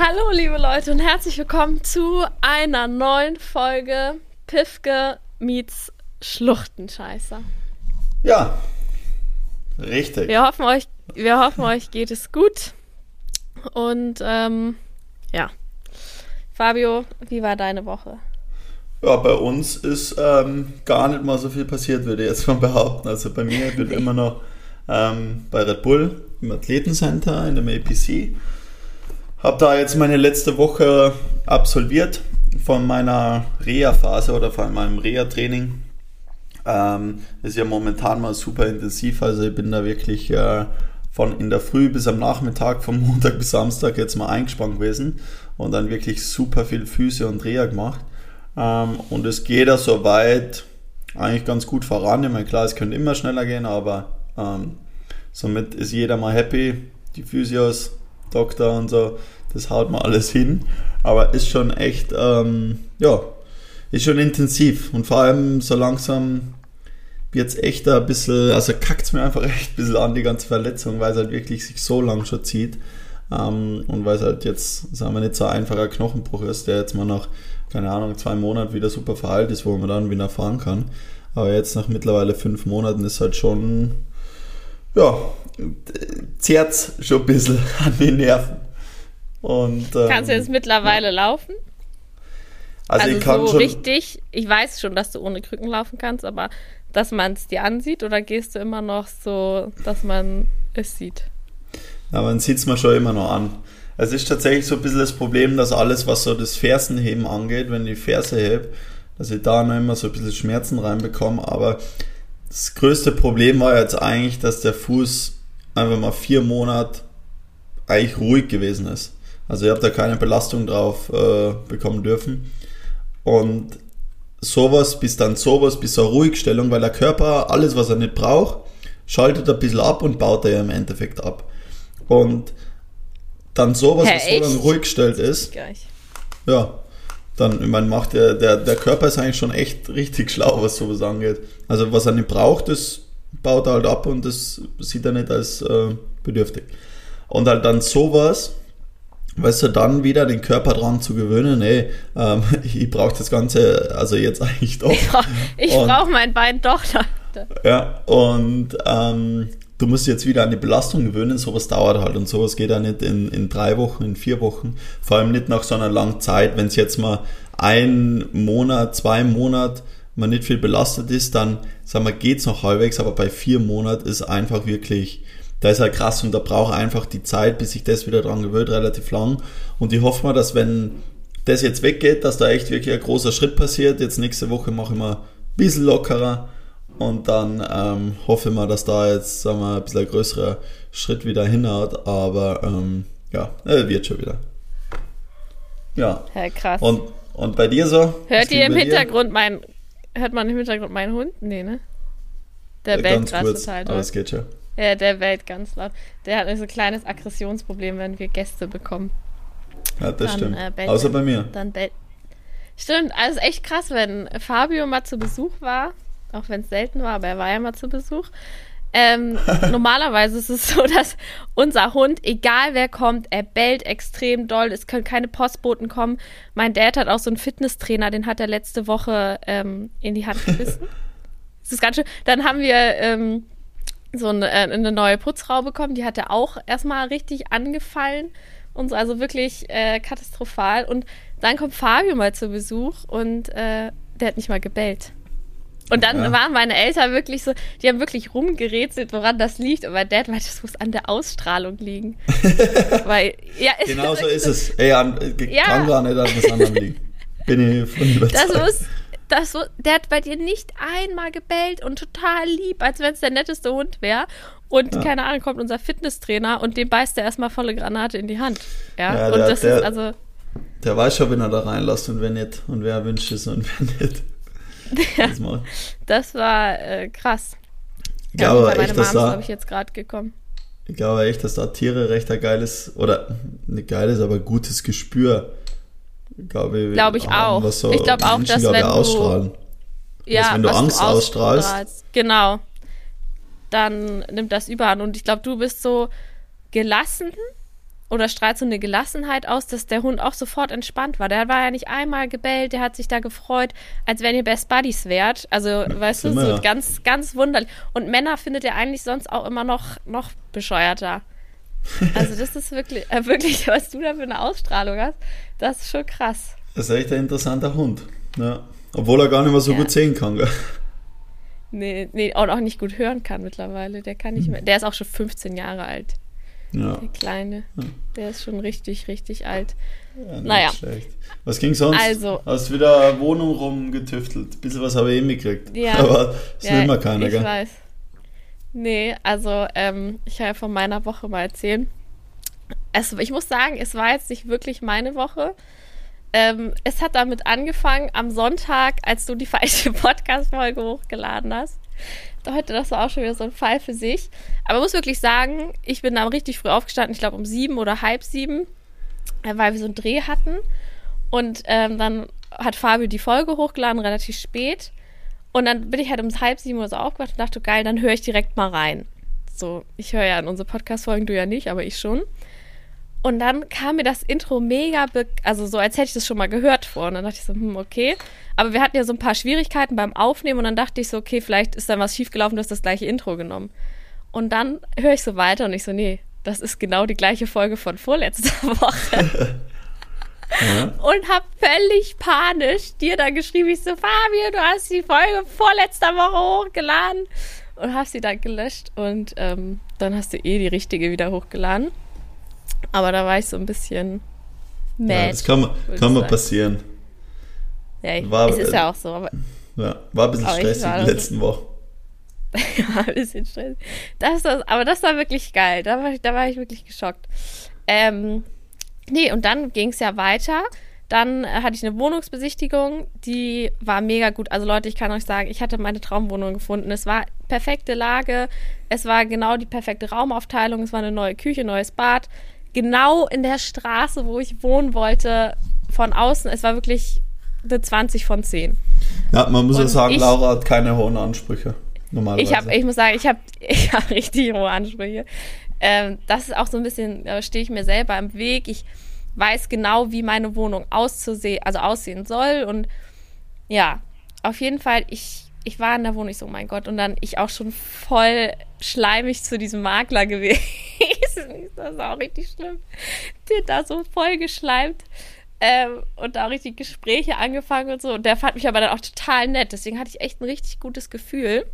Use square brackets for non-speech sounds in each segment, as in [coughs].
Hallo, liebe Leute, und herzlich willkommen zu einer neuen Folge Pifke meets Schluchtenscheißer. Ja, richtig. Wir hoffen, euch, wir hoffen, euch geht es gut. Und ähm, ja. Fabio, wie war deine Woche? Ja, bei uns ist ähm, gar nicht mal so viel passiert, würde ich jetzt mal behaupten. Also bei mir bin immer noch ähm, bei Red Bull im Athletencenter in dem APC habe da jetzt meine letzte Woche absolviert von meiner Reha-Phase oder von meinem Reha-Training. Ähm, ist ja momentan mal super intensiv, also ich bin da wirklich äh, von in der Früh bis am Nachmittag, von [laughs] Montag bis Samstag jetzt mal eingespannt gewesen und dann wirklich super viel Füße und Reha gemacht. Ähm, und es geht da soweit eigentlich ganz gut voran. Ich meine, klar, es könnte immer schneller gehen, aber ähm, somit ist jeder mal happy. Die Physios Doktor und so, das haut man alles hin. Aber ist schon echt, ähm, ja, ist schon intensiv. Und vor allem so langsam wird es echt ein bisschen, also kackt es mir einfach [laughs] echt ein bisschen an, die ganze Verletzung, weil es halt wirklich sich so lang schon zieht. Ähm, und weil es halt jetzt, sagen wir nicht so ein einfacher Knochenbruch ist, der jetzt mal nach, keine Ahnung, zwei Monaten wieder super verheilt ist, wo man dann wieder fahren kann. Aber jetzt nach mittlerweile fünf Monaten ist halt schon, ja, zerrt schon ein bisschen [laughs] an den Nerven. Und, ähm, Kannst du jetzt mittlerweile laufen? Also, also ich kann so schon, richtig, ich weiß schon, dass du ohne Krücken laufen kannst, aber dass man es dir ansieht oder gehst du immer noch so, dass man es sieht? Ja, man sieht es mir schon immer noch an. Es ist tatsächlich so ein bisschen das Problem, dass alles, was so das Fersenheben angeht, wenn ich die Ferse hebe, dass ich da noch immer so ein bisschen Schmerzen reinbekomme. Aber das größte Problem war jetzt eigentlich, dass der Fuß einfach mal vier Monate eigentlich ruhig gewesen ist. Also ihr habt da keine Belastung drauf äh, bekommen dürfen. Und sowas, bis dann sowas, bis zur Ruhigstellung, weil der Körper alles, was er nicht braucht, schaltet ein bisschen ab und baut er ja im Endeffekt ab. Und dann sowas, Hä, was so dann ruhig gestellt ist, ja, dann, ich meine, macht der, der, der Körper ist eigentlich schon echt richtig schlau, was sowas angeht. Also was er nicht braucht, das baut er halt ab und das sieht er nicht als äh, bedürftig. Und halt dann sowas, weißt du, dann wieder den Körper dran zu gewöhnen, ey, ähm, [laughs] ich brauche das Ganze, also jetzt eigentlich doch. Ich brauche brauch mein Bein doch. Ja, und ähm, du musst jetzt wieder an die Belastung gewöhnen, sowas dauert halt und sowas geht ja nicht in, in drei Wochen, in vier Wochen, vor allem nicht nach so einer langen Zeit, wenn es jetzt mal ein Monat, zwei Monate man nicht viel belastet ist, dann, sagen wir, geht's noch halbwegs, aber bei vier Monaten ist einfach wirklich, da ist halt krass und da braucht einfach die Zeit, bis sich das wieder dran gewöhnt, relativ lang. Und ich hoffe mal, dass wenn das jetzt weggeht, dass da echt wirklich ein großer Schritt passiert. Jetzt nächste Woche mache ich mal ein bisschen lockerer und dann ähm, hoffe ich mal, dass da jetzt, sagen wir, ein bisschen ein größerer Schritt wieder hinhaut. Aber ähm, ja, er wird schon wieder. Ja. Ja, krass. Und, und bei dir so? Hört ihr im Hintergrund mein Hört man im Hintergrund meinen Hund? Nee, ne? Der ja, bellt gerade total Aber es geht schon. Ja, der bellt ganz laut. Der hat so ein kleines Aggressionsproblem, wenn wir Gäste bekommen. Ja, das dann, stimmt. Äh, Außer bei mir. Dann bellt. Stimmt, also echt krass, wenn Fabio mal zu Besuch war, auch wenn es selten war, aber er war ja mal zu Besuch. Ähm, [laughs] normalerweise ist es so, dass unser Hund, egal wer kommt, er bellt extrem doll. Es können keine Postboten kommen. Mein Dad hat auch so einen Fitnesstrainer, den hat er letzte Woche ähm, in die Hand gebissen. [laughs] das ist ganz schön. Dann haben wir ähm, so eine, äh, eine, neue Putzfrau bekommen, die hat er auch erstmal richtig angefallen. Und so, also wirklich äh, katastrophal. Und dann kommt Fabio mal zu Besuch und äh, der hat nicht mal gebellt. Und dann ja. waren meine Eltern wirklich so, die haben wirklich rumgerätselt, woran das liegt. Aber Dad meinte, das muss an der Ausstrahlung liegen. [laughs] Weil, ja, genau [laughs] so ist es. Ey, an, ja. kann gar nicht an was anderem liegen. Bin ich von überzeugt. Das muss, das, der hat bei dir nicht einmal gebellt und total lieb, als wenn es der netteste Hund wäre. Und ja. keine Ahnung, kommt unser Fitnesstrainer und dem beißt er erstmal volle Granate in die Hand. Ja, ja und der, das der, ist also. Der weiß schon, wenn er da reinlässt und wer nicht. Und wer wünscht es und wer nicht. Ja, das war äh, krass. Ich glaube ja, echt, dass da, ich jetzt gerade gekommen. Ich glaube echt, dass da Tiere recht ein geiles, oder nicht geiles, aber gutes Gespür, glaube ich. Glaube ich haben, auch. So ich glaube auch, dass wenn du, ausstrahlen. Ja, dass, wenn du Angst du ausstrahlst. Genau. Dann nimmt das überhand. Und ich glaube, du bist so gelassen oder strahlt so eine Gelassenheit aus, dass der Hund auch sofort entspannt war. Der war ja nicht einmal gebellt, der hat sich da gefreut, als wenn ihr Best Buddies wärt. Also, weißt du, so ganz, ganz wunderlich. Und Männer findet er eigentlich sonst auch immer noch, noch bescheuerter. Also, das ist wirklich, äh, wirklich, was du da für eine Ausstrahlung hast, das ist schon krass. Das ist echt ein interessanter Hund. Ja. Obwohl er gar nicht mehr so ja. gut sehen kann, gell? Nee, nee, und auch nicht gut hören kann mittlerweile. Der kann nicht hm. mehr. Der ist auch schon 15 Jahre alt. Ja. Der Kleine. Ja. Der ist schon richtig, richtig alt. Ja, naja. Schlecht. Was ging sonst? Also. Hast wieder Wohnung rumgetüftelt. Ein bisschen was habe ich eh mitgekriegt. Ja. [laughs] Aber das ja, will immer keiner, ich gell? Ich weiß. Nee, also ähm, ich habe von meiner Woche mal erzählen. Es, ich muss sagen, es war jetzt nicht wirklich meine Woche. Ähm, es hat damit angefangen am Sonntag, als du die falsche [laughs] Podcast-Folge hochgeladen hast. Heute, das war auch schon wieder so ein Fall für sich. Aber man muss wirklich sagen, ich bin da richtig früh aufgestanden, ich glaube um sieben oder halb sieben, äh, weil wir so einen Dreh hatten. Und ähm, dann hat Fabio die Folge hochgeladen, relativ spät. Und dann bin ich halt um halb sieben oder so aufgewacht und dachte, geil, dann höre ich direkt mal rein. So, ich höre ja in unsere Podcast-Folgen, du ja nicht, aber ich schon. Und dann kam mir das Intro mega, also so, als hätte ich das schon mal gehört vor. Und dann dachte ich so, hm, okay. Aber wir hatten ja so ein paar Schwierigkeiten beim Aufnehmen und dann dachte ich so, okay, vielleicht ist da was schiefgelaufen, du hast das gleiche Intro genommen. Und dann höre ich so weiter und ich so, nee, das ist genau die gleiche Folge von vorletzter [laughs] Woche. ja. Und hab völlig panisch dir da geschrieben, ich so, Fabio, du hast die Folge vorletzter Woche hochgeladen. Und hast sie dann gelöscht und ähm, dann hast du eh die richtige wieder hochgeladen. Aber da war ich so ein bisschen mad. Ja, das kann, kann mal passieren. Ja, ich, war, es ist ja auch so. Aber, ja, war ein bisschen stressig in den letzten Wochen. [laughs] ja, ein bisschen stressig. Das, das, aber das war wirklich geil. Da war, ich, da war ich wirklich geschockt. Ähm, nee, und dann ging es ja weiter. Dann äh, hatte ich eine Wohnungsbesichtigung, die war mega gut. Also Leute, ich kann euch sagen, ich hatte meine Traumwohnung gefunden. Es war perfekte Lage, es war genau die perfekte Raumaufteilung, es war eine neue Küche, neues Bad genau in der Straße, wo ich wohnen wollte, von außen. Es war wirklich eine 20 von 10. Ja, man muss ja sagen, ich, Laura hat keine hohen Ansprüche. Normalerweise. Ich, hab, ich muss sagen, ich habe [laughs] ich hab richtig hohe Ansprüche. Ähm, das ist auch so ein bisschen, da stehe ich mir selber im Weg. Ich weiß genau, wie meine Wohnung auszusehen, also aussehen soll. Und ja, auf jeden Fall, ich ich war in der Wohnung, ich so, oh mein Gott, und dann ich auch schon voll schleimig zu diesem Makler [laughs] gewesen. Das ist auch richtig schlimm. Der da so voll geschleimt. Ähm, und da auch richtig Gespräche angefangen und so. Und der fand mich aber dann auch total nett. Deswegen hatte ich echt ein richtig gutes Gefühl.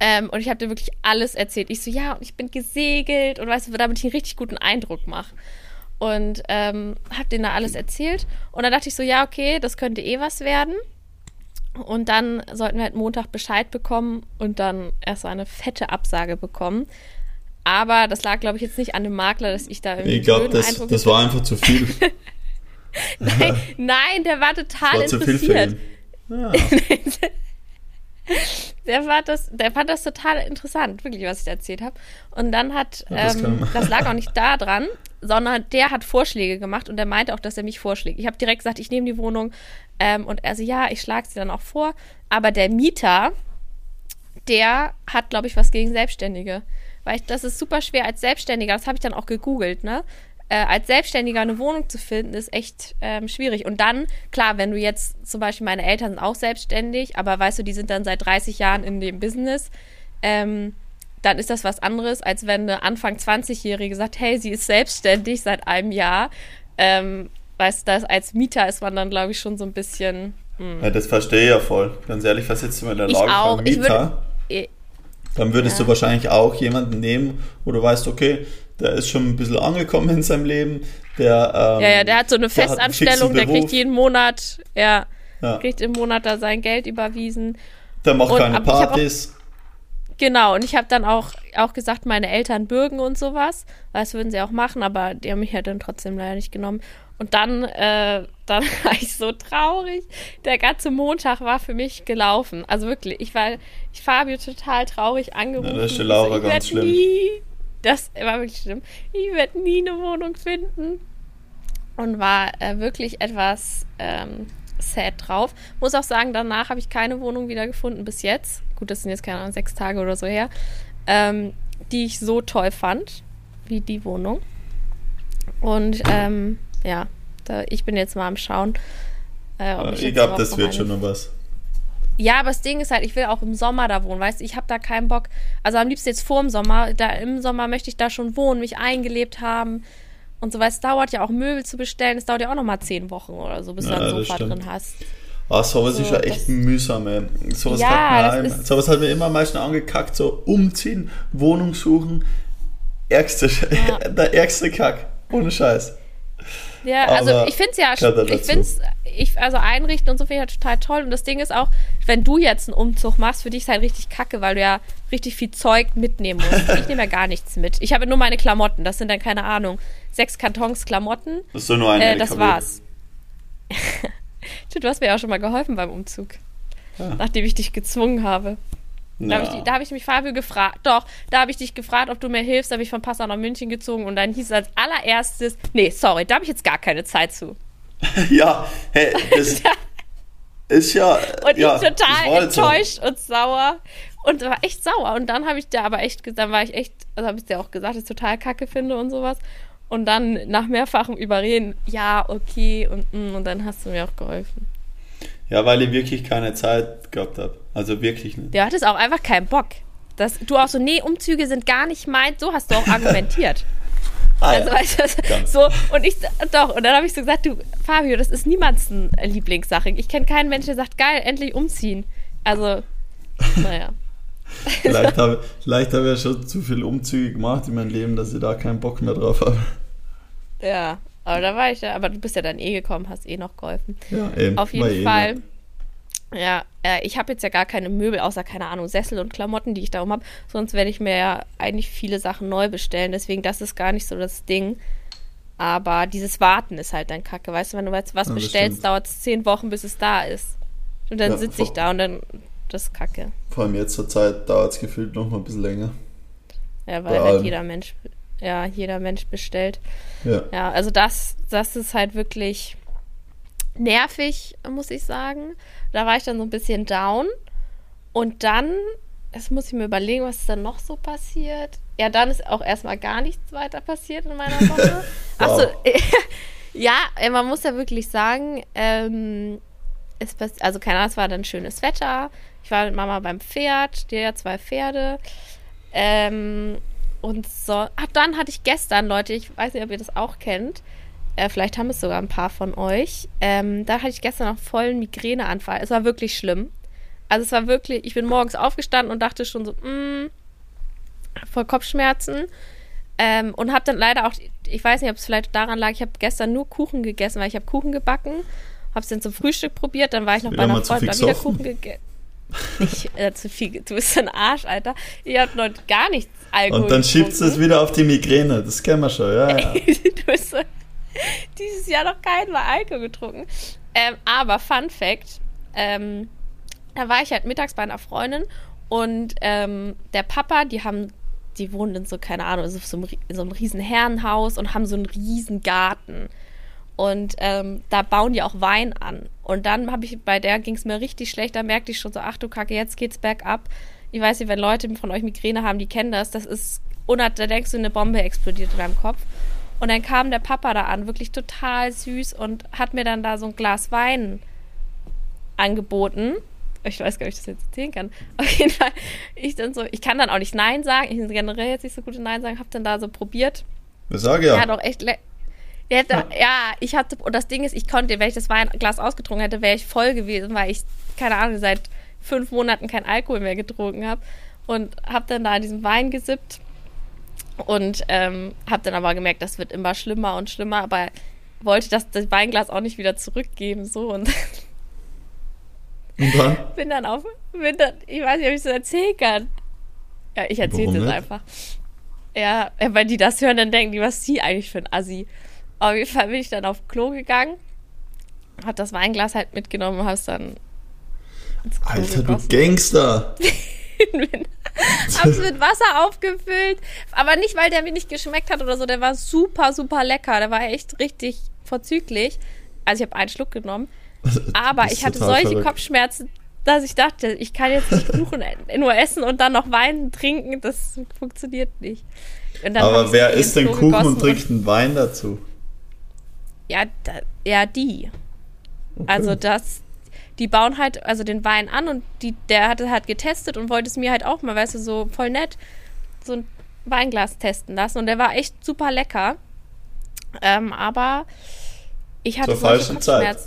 Ähm, und ich habe dir wirklich alles erzählt. Ich so, ja, und ich bin gesegelt und weißt du, damit ich einen richtig guten Eindruck mache. Und ähm, habe denen da alles erzählt. Und dann dachte ich so, ja, okay, das könnte eh was werden. Und dann sollten wir halt Montag Bescheid bekommen und dann erst so eine fette Absage bekommen. Aber das lag, glaube ich, jetzt nicht an dem Makler, dass ich da irgendwie. Ich glaube, das, das war einfach zu viel. [laughs] nein, nein, [laughs] der war total das war interessiert. Zu viel für ihn. Ja. [laughs] der, war das, der fand das total interessant, wirklich, was ich da erzählt habe. Und dann hat, ja, das, ähm, das, lag auch nicht da dran, sondern der hat Vorschläge gemacht und der meinte auch, dass er mich vorschlägt. Ich habe direkt gesagt, ich nehme die Wohnung ähm, und er so, ja, ich schlage sie dann auch vor. Aber der Mieter, der hat, glaube ich, was gegen Selbstständige. Weil ich, das ist super schwer als Selbstständiger, das habe ich dann auch gegoogelt, ne? Äh, als Selbstständiger eine Wohnung zu finden, ist echt ähm, schwierig. Und dann, klar, wenn du jetzt zum Beispiel, meine Eltern sind auch selbstständig, aber weißt du, die sind dann seit 30 Jahren in dem Business, ähm, dann ist das was anderes, als wenn eine Anfang 20-Jährige sagt, hey, sie ist selbstständig seit einem Jahr. Ähm, weißt du, das als Mieter ist man dann, glaube ich, schon so ein bisschen. Mh. Hm. Ja, das verstehe ich ja voll. Ganz ehrlich, was jetzt in der Lage von Mieter? Würde, dann würdest ja. du wahrscheinlich auch jemanden nehmen, wo du weißt, okay, der ist schon ein bisschen angekommen in seinem Leben. Der, ähm, ja, ja, der hat so eine Festanstellung, der kriegt jeden Monat, ja, ja, kriegt im Monat da sein Geld überwiesen. Der macht und, keine Partys. Genau, und ich habe dann auch, auch gesagt, meine Eltern bürgen und sowas. Das würden sie auch machen, aber die haben mich ja dann trotzdem leider nicht genommen. Und dann, äh, dann [laughs] war ich so traurig. Der ganze Montag war für mich gelaufen. Also wirklich, ich war, ich Fabio total traurig angerufen. Ja, das ist Laura so, ganz schlimm. Nie, das war wirklich schlimm. Ich werde nie eine Wohnung finden. Und war äh, wirklich etwas ähm, sad drauf. Muss auch sagen, danach habe ich keine Wohnung wieder gefunden bis jetzt. Gut, das sind jetzt keine Ahnung, sechs Tage oder so her. Ähm, die ich so toll fand, wie die Wohnung. Und ähm, ja, da, ich bin jetzt mal am Schauen. Äh, ich, ich glaube, das wird schon noch was. Ja, aber das Ding ist halt, ich will auch im Sommer da wohnen, weißt du, ich habe da keinen Bock. Also am liebsten jetzt vor dem Sommer. Da im Sommer möchte ich da schon wohnen, mich eingelebt haben und so, weil es dauert ja auch Möbel zu bestellen. Es dauert ja auch nochmal zehn Wochen oder so, bis ja, du ein Sofa drin hast. Ah, sowas so, ist ja echt mühsam, ey. Sowas, ja, hat mir, sowas hat mir immer am meisten angekackt, so umziehen, Wohnung suchen. Ärgste, ja. [laughs] der ärgste Kack. Ohne Scheiß. Ja, also Aber ich finde es ja, ich finde es, ich, also einrichten und so finde ich ja total toll. Und das Ding ist auch, wenn du jetzt einen Umzug machst, für dich ist halt richtig kacke, weil du ja richtig viel Zeug mitnehmen musst. [laughs] Ich nehme ja gar nichts mit. Ich habe nur meine Klamotten. Das sind dann, keine Ahnung, sechs Kartons Klamotten. Das ist so nur ein äh, Das war's. [laughs] du hast mir auch schon mal geholfen beim Umzug. Ja. Nachdem ich dich gezwungen habe. Da habe ich, hab ich mich Fabio gefragt. Doch, da habe ich dich gefragt, ob du mir hilfst. Da habe ich von Passau nach München gezogen und dann hieß es als allererstes: Nee, sorry, da habe ich jetzt gar keine Zeit zu. [laughs] ja, hey, das [laughs] ist ja. Und ja, ich total enttäuscht und sauer und war echt sauer. Und dann habe ich dir aber echt, dann war ich echt, also habe ich dir auch gesagt, dass ich total kacke finde und sowas. Und dann nach mehrfachem Überreden, ja, okay, und, mm, und dann hast du mir auch geholfen. Ja, weil ich wirklich keine Zeit gehabt habe. Also wirklich nicht. Du hattest auch einfach keinen Bock. Das, du auch so, nee, Umzüge sind gar nicht meins. So hast du auch [laughs] argumentiert. ah, also, ja. weißt du, so, und ich, doch, und dann habe ich so gesagt, du, Fabio, das ist niemands Lieblingssache. Ich kenne keinen Menschen, der sagt, geil, endlich umziehen. Also, [laughs] naja. vielleicht [laughs] habe vielleicht hab ich ja schon zu viele Umzüge gemacht in meinem Leben, dass ich da keinen Bock mehr drauf habe. Ja, aber da war ich ja, aber du bist ja dann eh gekommen, hast eh noch geholfen. Ja, eben. Auf jeden eh Fall. Eh ja, äh, ich habe jetzt ja gar keine Möbel, außer, keine Ahnung, Sessel und Klamotten, die ich darum habe. Sonst werde ich mir ja eigentlich viele Sachen neu bestellen. Deswegen, das ist gar nicht so das Ding. Aber dieses Warten ist halt dann kacke. Weißt du, wenn du jetzt was ja, bestellst, dauert es zehn Wochen, bis es da ist. Und dann ja, sitze ich da und dann, das ist kacke. Vor allem jetzt zur Zeit dauert es gefühlt noch mal ein bisschen länger. Ja, weil halt jeder Mensch ja, jeder Mensch bestellt. Ja. ja, also das, das ist halt wirklich nervig, muss ich sagen. Da war ich dann so ein bisschen down. Und dann, das muss ich mir überlegen, was ist dann noch so passiert. Ja, dann ist auch erstmal gar nichts weiter passiert in meiner Woche. [laughs] Achso, [laughs] ja, man muss ja wirklich sagen, ähm, es, also keine Ahnung, es war dann schönes Wetter. Ich war mit Mama beim Pferd, die hat zwei Pferde. Ähm, und so. Ach, dann hatte ich gestern, Leute, ich weiß nicht, ob ihr das auch kennt. Äh, vielleicht haben es sogar ein paar von euch. Ähm, da hatte ich gestern noch vollen Migräneanfall. Es war wirklich schlimm. Also es war wirklich, ich bin morgens aufgestanden und dachte schon so, mh, mm, voll Kopfschmerzen. Ähm, und habe dann leider auch, ich weiß nicht, ob es vielleicht daran lag, ich habe gestern nur Kuchen gegessen, weil ich habe Kuchen gebacken. Habe es dann zum Frühstück probiert, dann war ich noch bei einer Freundin, wieder Kuchen gegessen. [laughs] Ich, äh, zu viel, du bist ein Arsch, Alter. Ich habe noch gar nichts Alkohol Und dann schiebst du es wieder auf die Migräne, das kennen wir schon, ja, ja. [laughs] du hast so, dieses Jahr noch keinen Mal Alkohol getrunken. Ähm, aber Fun Fact, ähm, da war ich halt mittags bei einer Freundin und ähm, der Papa, die haben, die wohnen in so, keine Ahnung, so, so, in so einem riesen Herrenhaus und haben so einen riesen Garten. Und ähm, da bauen die auch Wein an. Und dann habe ich, bei der ging es mir richtig schlecht, da merkte ich schon so, ach du Kacke, jetzt geht's bergab. Ich weiß nicht, wenn Leute von euch Migräne haben, die kennen das, das ist, da denkst du, eine Bombe explodiert in deinem Kopf. Und dann kam der Papa da an, wirklich total süß und hat mir dann da so ein Glas Wein angeboten. Ich weiß gar nicht, ob ich das jetzt erzählen kann. [laughs] Auf jeden Fall, ich dann so, ich kann dann auch nicht Nein sagen. Ich bin generell jetzt nicht so gut in Nein sagen, hab dann da so probiert. Ich sage ja. Ja, doch echt lecker Hätte, ja. ja. ich hatte, und das Ding ist, ich konnte, wenn ich das Weinglas ausgetrunken hätte, wäre ich voll gewesen, weil ich, keine Ahnung, seit fünf Monaten kein Alkohol mehr getrunken habe. Und habe dann da an diesem Wein gesippt und ähm, habe dann aber gemerkt, das wird immer schlimmer und schlimmer, aber wollte das, das Weinglas auch nicht wieder zurückgeben, so und. [laughs] und dann? bin dann auf, bin dann, ich weiß nicht, ob ich es so erzählen kann. Ja, ich erzähle es einfach. Ja, weil die das hören, dann denken die, was ist sie eigentlich für ein Assi? Auf jeden Fall bin ich dann auf Klo gegangen, hab das Weinglas halt mitgenommen und hab's dann Alter, gegossen. du Gangster! [laughs] hab's mit Wasser aufgefüllt. Aber nicht, weil der mir nicht geschmeckt hat oder so. Der war super, super lecker. Der war echt richtig vorzüglich. Also ich habe einen Schluck genommen. [laughs] Aber ich hatte solche verrückt. Kopfschmerzen. dass ich dachte, ich kann jetzt nicht Kuchen [laughs] nur essen und dann noch Wein trinken. Das funktioniert nicht. Aber wer isst denn Kuchen und trinkt einen Wein dazu? Ja, da, ja, die. Okay. Also das, die bauen halt also den Wein an und die, der hatte halt getestet und wollte es mir halt auch mal, weißt du, so voll nett, so ein Weinglas testen lassen und der war echt super lecker. Ähm, aber ich hatte Zur falschen Zeit.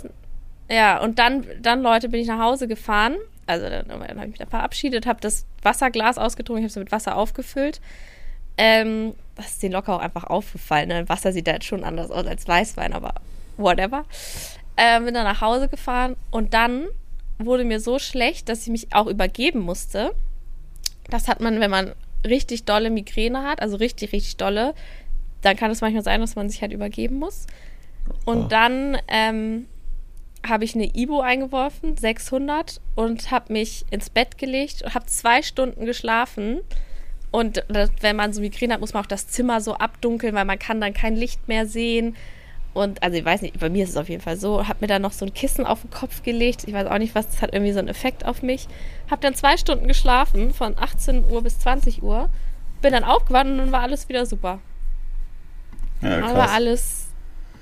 Ja, und dann, dann, Leute, bin ich nach Hause gefahren. Also dann, dann habe ich mich da verabschiedet, habe das Wasserglas ausgetrunken, ich habe es mit Wasser aufgefüllt. Ähm, das ist denen locker auch einfach aufgefallen. Ne? Wasser sieht da jetzt schon anders aus als Weißwein, aber whatever. Ähm, bin dann nach Hause gefahren und dann wurde mir so schlecht, dass ich mich auch übergeben musste. Das hat man, wenn man richtig dolle Migräne hat, also richtig, richtig dolle, dann kann es manchmal sein, dass man sich halt übergeben muss. Und dann ähm, habe ich eine Ibo eingeworfen, 600, und habe mich ins Bett gelegt und habe zwei Stunden geschlafen. Und wenn man so Migräne hat, muss man auch das Zimmer so abdunkeln, weil man kann dann kein Licht mehr sehen. Und also ich weiß nicht, bei mir ist es auf jeden Fall so. Habe mir dann noch so ein Kissen auf den Kopf gelegt. Ich weiß auch nicht, was, das hat irgendwie so einen Effekt auf mich. Habe dann zwei Stunden geschlafen, von 18 Uhr bis 20 Uhr. Bin dann aufgewacht und dann war alles wieder super. Ja, krass. Aber alles,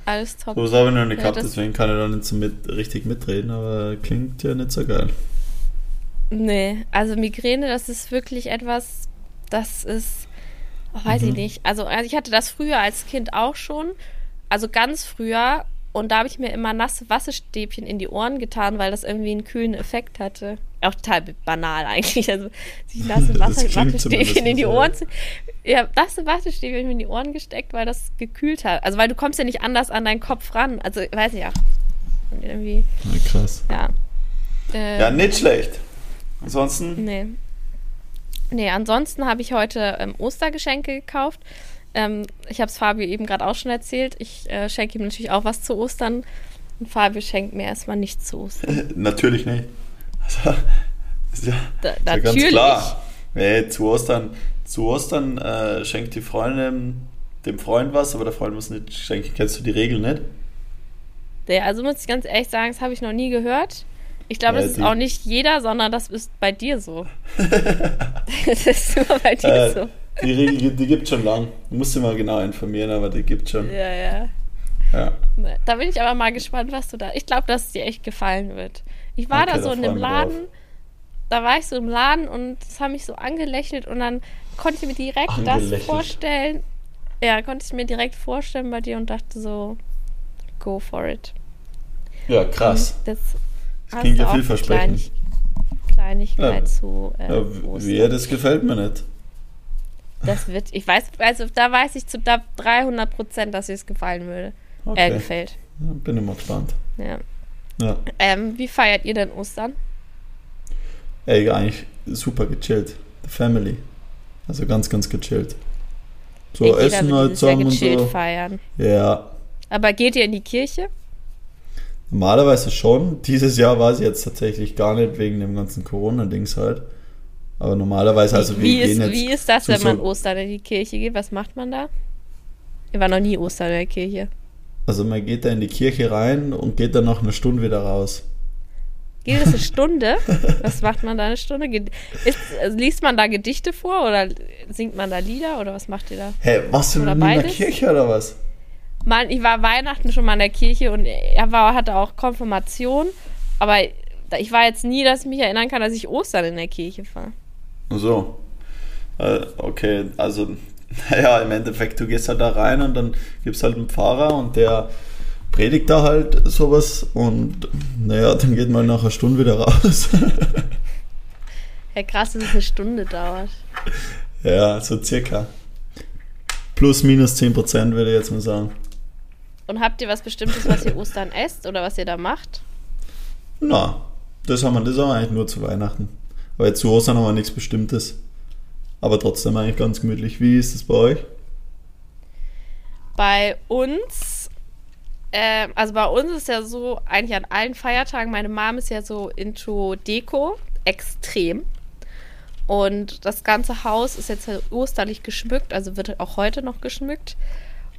alles top. So habe ich noch nicht gehabt, ja, deswegen kann ich da nicht so mit, richtig mitreden, aber klingt ja nicht so geil. Nee, also Migräne, das ist wirklich etwas, das ist, oh, weiß mhm. ich nicht. Also, also ich hatte das früher als Kind auch schon also ganz früher und da habe ich mir immer nasse Wasserstäbchen in die Ohren getan, weil das irgendwie einen kühlen Effekt hatte. Auch total banal eigentlich. Also sich nasse [laughs] Wasserstäbchen in die Ohren zu. Ja, nasse Wasserstäbchen in die Ohren gesteckt, weil das gekühlt hat. Also weil du kommst ja nicht anders an deinen Kopf ran. Also weiß ich ja. Und irgendwie. Ja, krass. Ja. Äh, ja, nicht schlecht. Ansonsten? Nee. Nee, ansonsten habe ich heute ähm, Ostergeschenke gekauft. Ähm, ich habe es Fabio eben gerade auch schon erzählt. Ich äh, schenke ihm natürlich auch was zu Ostern. Und Fabio schenkt mir erstmal nichts zu Ostern. [laughs] natürlich nicht. Also, ist ja, da, ist ja ganz klar. Nee, zu Ostern, zu Ostern äh, schenkt die Freundin dem Freund was, aber der Freund muss nicht schenken. Kennst du die Regel nicht? Ja, also muss ich ganz ehrlich sagen, das habe ich noch nie gehört. Ich glaube, ja, das ist auch nicht jeder, sondern das ist bei dir so. [laughs] das ist nur bei dir äh, so. Die Regel, die gibt schon lang. Du musst dich mal genau informieren, aber die gibt schon. Ja, ja. Ja. Da bin ich aber mal gespannt, was du da. Ich glaube, dass es dir echt gefallen wird. Ich war okay, da so in dem Laden, drauf. da war ich so im Laden und es hat mich so angelächelt und dann konnte ich mir direkt das vorstellen. Ja, konnte ich mir direkt vorstellen bei dir und dachte so, go for it. Ja, krass. Und das, das klingt ja vielversprechend. Kleinigkeit ja. zu. Äh, ja, wie, das gefällt mir nicht. Das wird, ich weiß, also da weiß ich zu da 300 Prozent, dass es gefallen würde. Okay. Äh, gefällt. Bin immer gespannt. Ja. ja. Ähm, wie feiert ihr denn Ostern? Ey, eigentlich super gechillt. The Family. Also ganz, ganz gechillt. So ich essen halt zusammen und so. feiern. Ja. Aber geht ihr in die Kirche? Normalerweise schon. Dieses Jahr war sie jetzt tatsächlich gar nicht wegen dem ganzen Corona-Dings halt. Aber normalerweise, also wie, wir ist, gehen jetzt Wie ist das, wenn man so Ostern in die Kirche geht? Was macht man da? Ich war noch nie Ostern in der Kirche. Also man geht da in die Kirche rein und geht dann noch eine Stunde wieder raus. Geht es eine [laughs] Stunde? was macht man da eine Stunde? Ist, also liest man da Gedichte vor oder singt man da Lieder oder was macht ihr da? Hä, hey, du in der Kirche oder was? Mann, ich war Weihnachten schon mal in der Kirche und er war, hatte auch Konfirmation, aber ich war jetzt nie, dass ich mich erinnern kann, dass ich Ostern in der Kirche war. So. Äh, okay, also, [laughs] naja, im Endeffekt, du gehst halt da rein und dann gibt es halt einen Pfarrer und der predigt da halt sowas und naja, dann geht man nach einer Stunde wieder raus. [laughs] ja, krass, dass es eine Stunde dauert. Ja, so circa. Plus, minus 10 Prozent, würde ich jetzt mal sagen. Und habt ihr was Bestimmtes, was ihr Ostern esst oder was ihr da macht? Na, das haben wir das auch eigentlich nur zu Weihnachten. Weil zu Ostern haben wir nichts Bestimmtes. Aber trotzdem eigentlich ganz gemütlich. Wie ist es bei euch? Bei uns, äh, also bei uns ist ja so, eigentlich an allen Feiertagen, meine Mom ist ja so into Deko, extrem. Und das ganze Haus ist jetzt halt osterlich geschmückt, also wird auch heute noch geschmückt.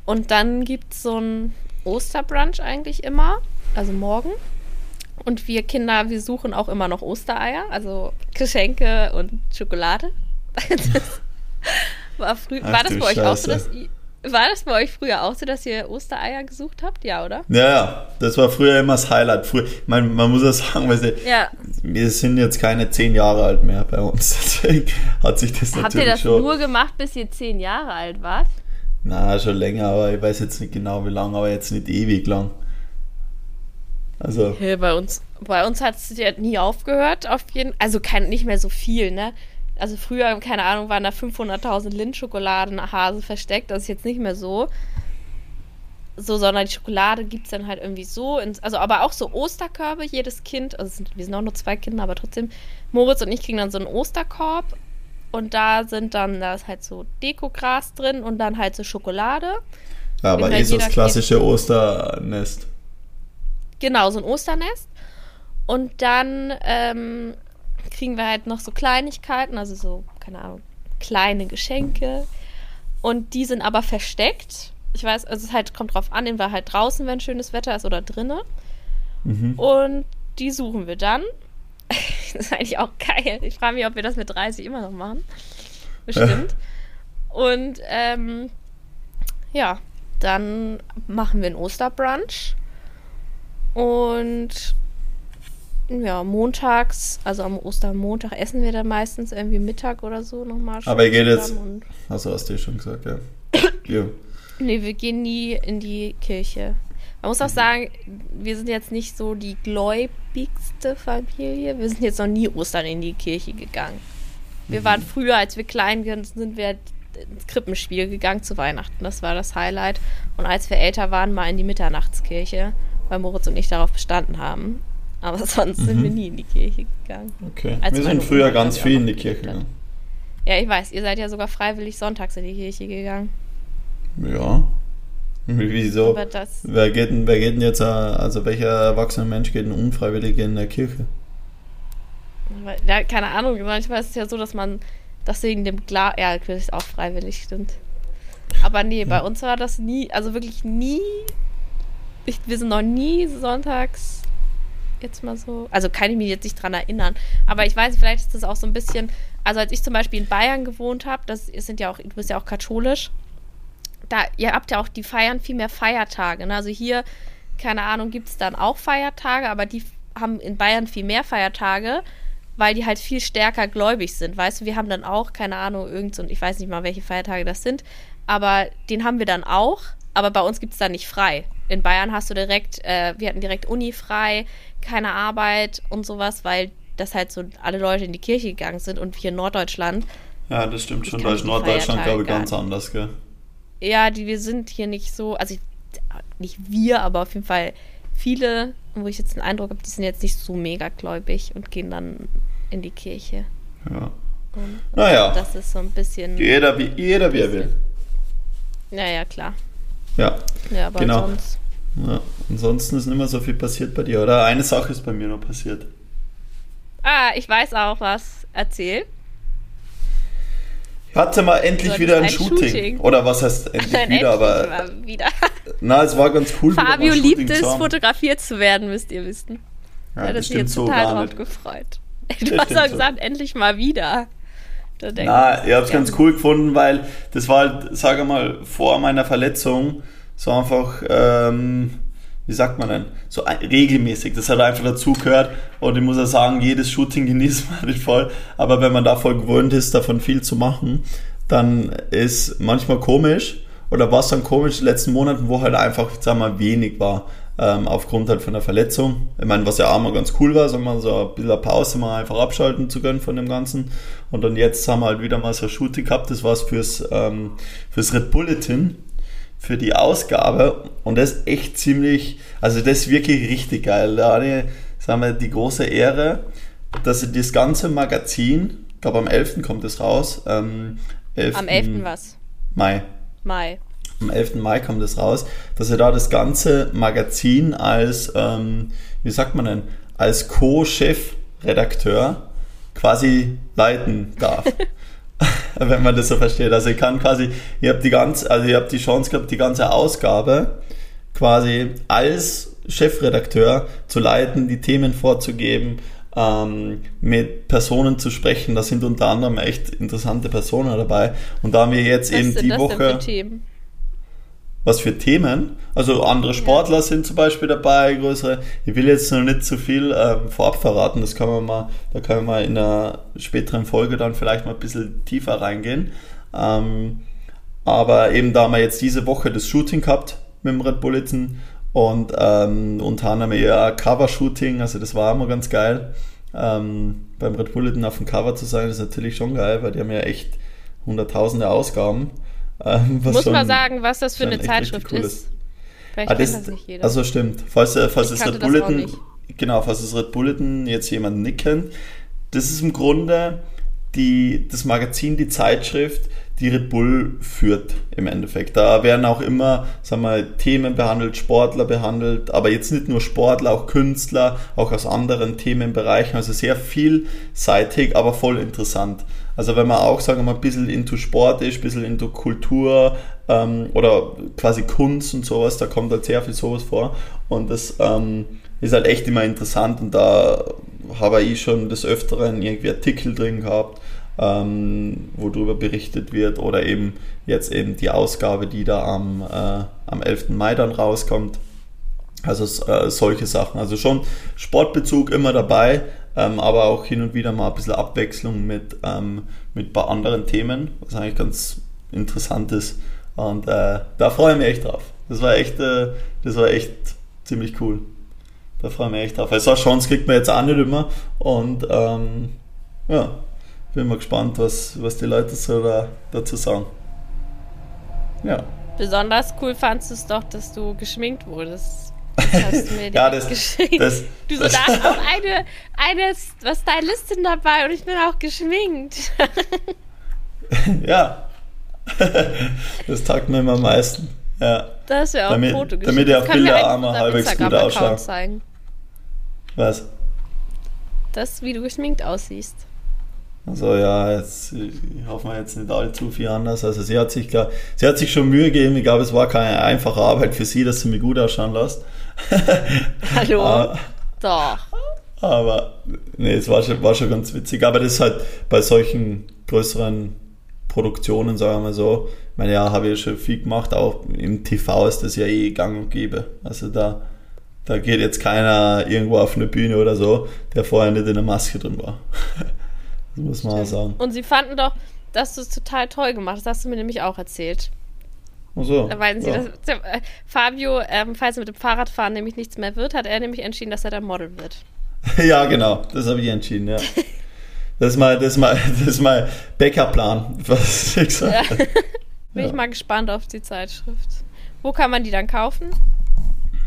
Und dann gibt es so ein Osterbrunch eigentlich immer, also morgen. Und wir Kinder, wir suchen auch immer noch Ostereier, also Geschenke und Schokolade. [laughs] Das war, früh, Ach war das bei euch auch so, dass war das bei euch früher auch so, dass ihr Ostereier gesucht habt? Ja, oder? Ja, ja, das war früher immer das Highlight. Früher, meine, man muss ja sagen, weißt du, Ja. wir sind jetzt keine zehn Jahre alt mehr bei uns. [laughs] Deswegen hat sich das Habt natürlich ihr das schon. nur gemacht, bis ihr zehn Jahre alt wart? Na, schon länger, aber ich weiß jetzt nicht genau wie lang, aber jetzt nicht ewig lang. Also, Hey, bei uns, bei uns hat es ja nie aufgehört, auf jeden Also kein, nicht mehr so viel, ne? Also früher, keine Ahnung, waren da 500.000 Lindschokoladen-Hase versteckt. Das ist jetzt nicht mehr so. So, sondern die Schokolade gibt es dann halt irgendwie so. Ins, also aber auch so Osterkörbe, jedes Kind. Also sind, wir sind auch nur zwei Kinder, aber trotzdem. Moritz und ich kriegen dann so einen Osterkorb. Und da sind dann, da ist halt so Dekogras drin und dann halt so Schokolade. ja, aber eh so das klassische Osternest. Genau, so ein Osternest. Und dann ähm, kriegen wir halt noch so Kleinigkeiten, also so, keine Ahnung, kleine Geschenke. Und die sind aber versteckt. Ich weiß, also es halt kommt drauf an, entweder halt draußen, wenn schönes Wetter ist, oder drinnen. Mhm. Und die suchen wir dann. [laughs] das ist eigentlich auch geil. Ich frage mich, ob wir das mit 30 immer noch machen. Bestimmt. Und ähm, ja, dann machen wir einen Osterbrunch. Und ja, montags, also am Ostermontag essen wir dann meistens irgendwie Mittag oder so nochmal. Aber ihr geht jetzt- Also hast du ja schon gesagt, ja. [coughs] ja. nee, wir gehen nie in die Kirche. Man muss auch sagen, wir sind jetzt nicht so die gläubigste Familie. Wir sind jetzt noch nie Ostern in die Kirche gegangen. Wir waren früher, als wir klein waren, sind wir ins Krippenspiel gegangen zu Weihnachten. Das war das Highlight. Und als wir älter waren, mal in die Mitternachtskirche, weil Moritz und ich darauf bestanden haben. Aber [laughs] sonst sind wir nie in die Kirche gegangen. Okay. Als wir sind früher ganz viel in die Kirche gegangen. Ja, ich weiß, ihr seid ja sogar freiwillig sonntags in die Kirche gegangen. Ja. Wieso? Aber das. Wer geht, denn, wer geht denn jetzt, äh, also welcher erwachsene Mensch geht denn unfreiwillig in der Kirche? Ja, keine Ahnung, manchmal ist es ja so, dass man das wegen dem Glas. Ja, ist auch freiwillig, stimmt. Aber nee, bei uns war das nie, also wirklich nie. Ich, wir sind noch nie sonntags jetzt mal so. Also kann ich mich jetzt nicht dran erinnern. Aber ich weiß, vielleicht ist das auch so ein bisschen. Also als ich zum Beispiel in Bayern gewohnt habe, das sind ja auch, du bist ja auch katholisch. Da, ihr habt ja auch, die feiern viel mehr Feiertage. Ne? Also hier, keine Ahnung, gibt es dann auch Feiertage, aber die haben in Bayern viel mehr Feiertage, weil die halt viel stärker gläubig sind. Weißt du, wir haben dann auch, keine Ahnung, irgend so, ich weiß nicht mal, welche Feiertage das sind, aber den haben wir dann auch, aber bei uns gibt es dann nicht frei. In Bayern hast du direkt, äh, wir hatten direkt Uni frei, keine Arbeit und sowas, weil das halt so alle Leute in die Kirche gegangen sind und hier in Norddeutschland, Ja, das stimmt schon. Da ist Norddeutschland, Feiertage glaube ich, ganz anders, gell? Ja, die wir sind hier nicht so, also ich, nicht wir, aber auf jeden Fall viele, wo ich jetzt den Eindruck habe, die sind jetzt nicht so mega gläubig und gehen dann in die Kirche. Ja. Und Naja, das ist so ein bisschen. jeder wie, jeder wie er will. Naja, klar. Ja, Ja, aber Genau. sonst. ja. Ansonsten ist nicht mehr so viel passiert bei dir, oder? Eine Sache ist bei mir noch passiert. Ah, ich weiß auch was. Erzähl. Hatte mal endlich wieder ein, ein Shooting. Shooting. Oder was heißt [laughs] endlich Nein, wieder, endlich aber mal wieder. na, es war ganz cool. Fabio liebt es, fotografiert zu werden, müsst ihr wissen. Ja, er hat das sich jetzt so total drauf nicht. gefreut. [laughs] Das Du hast stimmt doch so. gesagt, endlich mal wieder. Da Na, ich habe es ja. ganz cool gefunden, weil das war halt, sage mal, vor meiner Verletzung so einfach, ähm, wie sagt man denn, so regelmäßig. Das hat einfach dazugehört und ich muss ja sagen, jedes Shooting genießt man nicht [laughs] voll, aber wenn man davon gewöhnt ist, davon viel zu machen, dann ist manchmal komisch oder war es dann komisch in den letzten Monaten, wo halt einfach, sagen wir mal, wenig war. Ähm, aufgrund halt von der Verletzung. Ich meine, was ja auch mal ganz cool war, so mal so ein bisschen Pause mal einfach abschalten zu können von dem Ganzen. Und dann jetzt haben wir halt wieder mal so ein Shooting gehabt, das war es fürs, ähm, fürs Red Bulletin, für die Ausgabe. Und das ist echt ziemlich, also das ist wirklich richtig geil. Da hatte ich, sagen wir, die große Ehre, dass ich das ganze Magazin, ich glaube am 11. kommt es raus, ähm, 11. Am 11. was? Mai. Mai. Am 11. Mai kommt es raus, dass er da das ganze Magazin als, ähm, wie sagt man denn, als Co-Chefredakteur quasi leiten darf. [laughs] [laughs] Wenn man das so versteht. Also ich kann quasi, ihr habt die ganze, also ihr habt die Chance gehabt, die ganze Ausgabe quasi als Chefredakteur zu leiten, die Themen vorzugeben, ähm, mit Personen zu sprechen. Da sind unter anderem echt interessante Personen dabei. Und da haben wir jetzt Was eben die Woche. Was für Themen? Also andere Sportler sind zum Beispiel dabei, größere. Ich will jetzt noch nicht zu viel ähm, vorab verraten, das kann man mal, da können wir mal in einer späteren Folge dann vielleicht mal ein bisschen tiefer reingehen. Ähm, aber eben da haben wir jetzt diese Woche das Shooting gehabt mit dem Red Bulletin und ähm, unter anderem eher Cover-Shooting, also das war immer ganz geil. Ähm, beim Red Bulletin auf dem Cover zu sein, ist natürlich schon geil, weil die haben ja echt hunderttausende Ausgaben. Ähm, Muss mal sagen, was das für eine Zeitschrift cool ist. Vielleicht Ah, kennt das, das nicht jeder. Also stimmt. Falls, äh, falls kannte Red Bulletin, genau, falls das Red Bulletin jetzt jemand nicht kennt, das ist im Grunde die, das Magazin, die Zeitschrift, die Red Bull führt im Endeffekt. Da werden auch immer, sagen wir, Themen behandelt, Sportler behandelt, aber jetzt nicht nur Sportler, auch Künstler, auch aus anderen Themenbereichen, also sehr vielseitig, aber voll interessant. Also wenn man auch, sagen wir mal, ein bisschen into Sport ist, ein bisschen into Kultur ähm, oder quasi Kunst und sowas, da kommt halt sehr viel sowas vor und das ähm, ist halt echt immer interessant und da habe ich schon des Öfteren irgendwie Artikel drin gehabt, ähm, wo darüber berichtet wird oder eben jetzt eben die Ausgabe, die da am, äh, am 11. Mai dann rauskommt. Also äh, solche Sachen. Also schon Sportbezug immer dabei, ähm, aber auch hin und wieder mal ein bisschen Abwechslung mit, ähm, mit ein paar anderen Themen, was eigentlich ganz interessant ist. Und äh, da freue ich mich echt drauf. Das war echt, äh, das war echt ziemlich cool. Da freue ich mich echt drauf. Weil so eine Chance kriegt man jetzt auch nicht immer. Und ähm, ja, bin mal gespannt, was, was die Leute so da, dazu sagen. Ja. Besonders cool fandst du es doch, dass du geschminkt wurdest. Das hast du mir [laughs] Ja, das- geschickt. das- du so, das- da ist auch eine, eine was Stylistin dabei und ich bin auch geschminkt. [laughs] Ja. [laughs] das taugt mir immer am meisten. Ja. Das wäre auch Damit- ein Foto geschickt. damit die Das auf können wir Bilder einfach einmal auf halbwegs gut ausschauen. zeigen. Was? Das, wie du geschminkt aussiehst. Also ja, jetzt ich hoffe mal jetzt nicht allzu viel anders. Also sie hat sich klar, sie hat sich schon Mühe gegeben. Ich glaube, es war keine einfache Arbeit für sie, dass sie mich gut ausschauen lässt. [laughs] Hallo? Ah. Doch. Aber nee, es war schon, war schon ganz witzig. Aber das ist halt bei solchen größeren Produktionen, sagen wir mal so. Ich meine, ja, habe ich schon viel gemacht. Auch im TV ist das ja eh gang und gäbe. Also da, da geht jetzt keiner irgendwo auf eine Bühne oder so, der vorher nicht in der Maske drin war. [laughs] das muss man auch sagen. Und sie fanden doch, dass du es total toll gemacht hast. Das hast du mir nämlich auch erzählt. So, Da meinen sie, ja. dass, äh, Fabio, ähm, falls er mit dem Fahrradfahren nämlich nichts mehr wird, hat er nämlich entschieden, dass er dann Model wird. [laughs] ja, genau, das habe ich entschieden, ja. [laughs] Das ist mein, das ist mein, [laughs] das ist mein Backup-Plan, was ich gesagt Ja. Bin Ja. ich mal gespannt auf die Zeitschrift. Wo kann man die dann kaufen?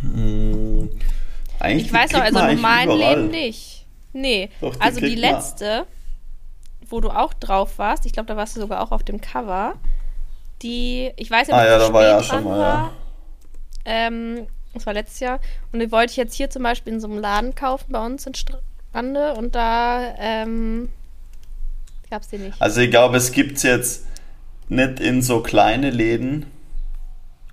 Hm, eigentlich Ich weiß noch, also überall. Leben nicht. Nee. Doch, also die kriegt man. letzte, wo du auch drauf warst, ich glaube, da warst du sogar auch auf dem Cover. Die, ich weiß nicht, ob Ah ja, da war ja schon mal, ja. Ähm, das war letztes Jahr. Und die wollte ich jetzt hier zum Beispiel in so einem Laden kaufen bei uns in Strande und da ähm, gab es die nicht. Also ich glaube, es gibt es jetzt nicht in so kleine Läden.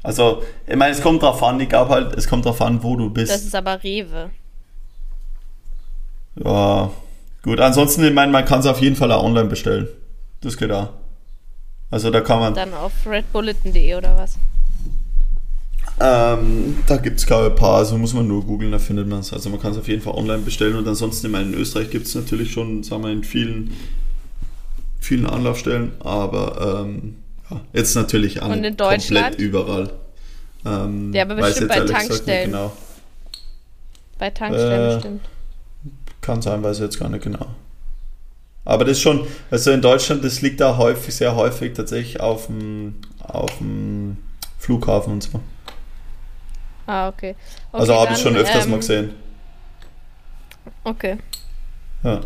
Also, ich meine, es kommt drauf an, ich glaube halt, es kommt drauf an, wo du bist. Das ist aber Rewe. ja, gut. Ansonsten, ich meine, man kann es auf jeden Fall auch online bestellen. Das geht auch. Also da kann man, Dann auf redbulletin.de oder was? ähm, da gibt es glaube ich ein paar, also muss man nur googeln, da findet man es. Also man kann es auf jeden Fall online bestellen und ansonsten, ich meine, in Österreich gibt es natürlich schon, sagen wir, in vielen, vielen Anlaufstellen, aber ähm, ja, jetzt natürlich Deutschland? komplett überall. Ähm, Ja, aber bestimmt bei Tankstellen. Genau. Bei Tankstellen Äh, bestimmt. Kann sein, weiß ich jetzt gar nicht genau. Aber das ist schon, also in Deutschland, das liegt da häufig, sehr häufig tatsächlich auf dem, auf dem Flughafen und so. Ah, okay. okay also habe ich schon öfters ähm, mal gesehen. Okay. Ja.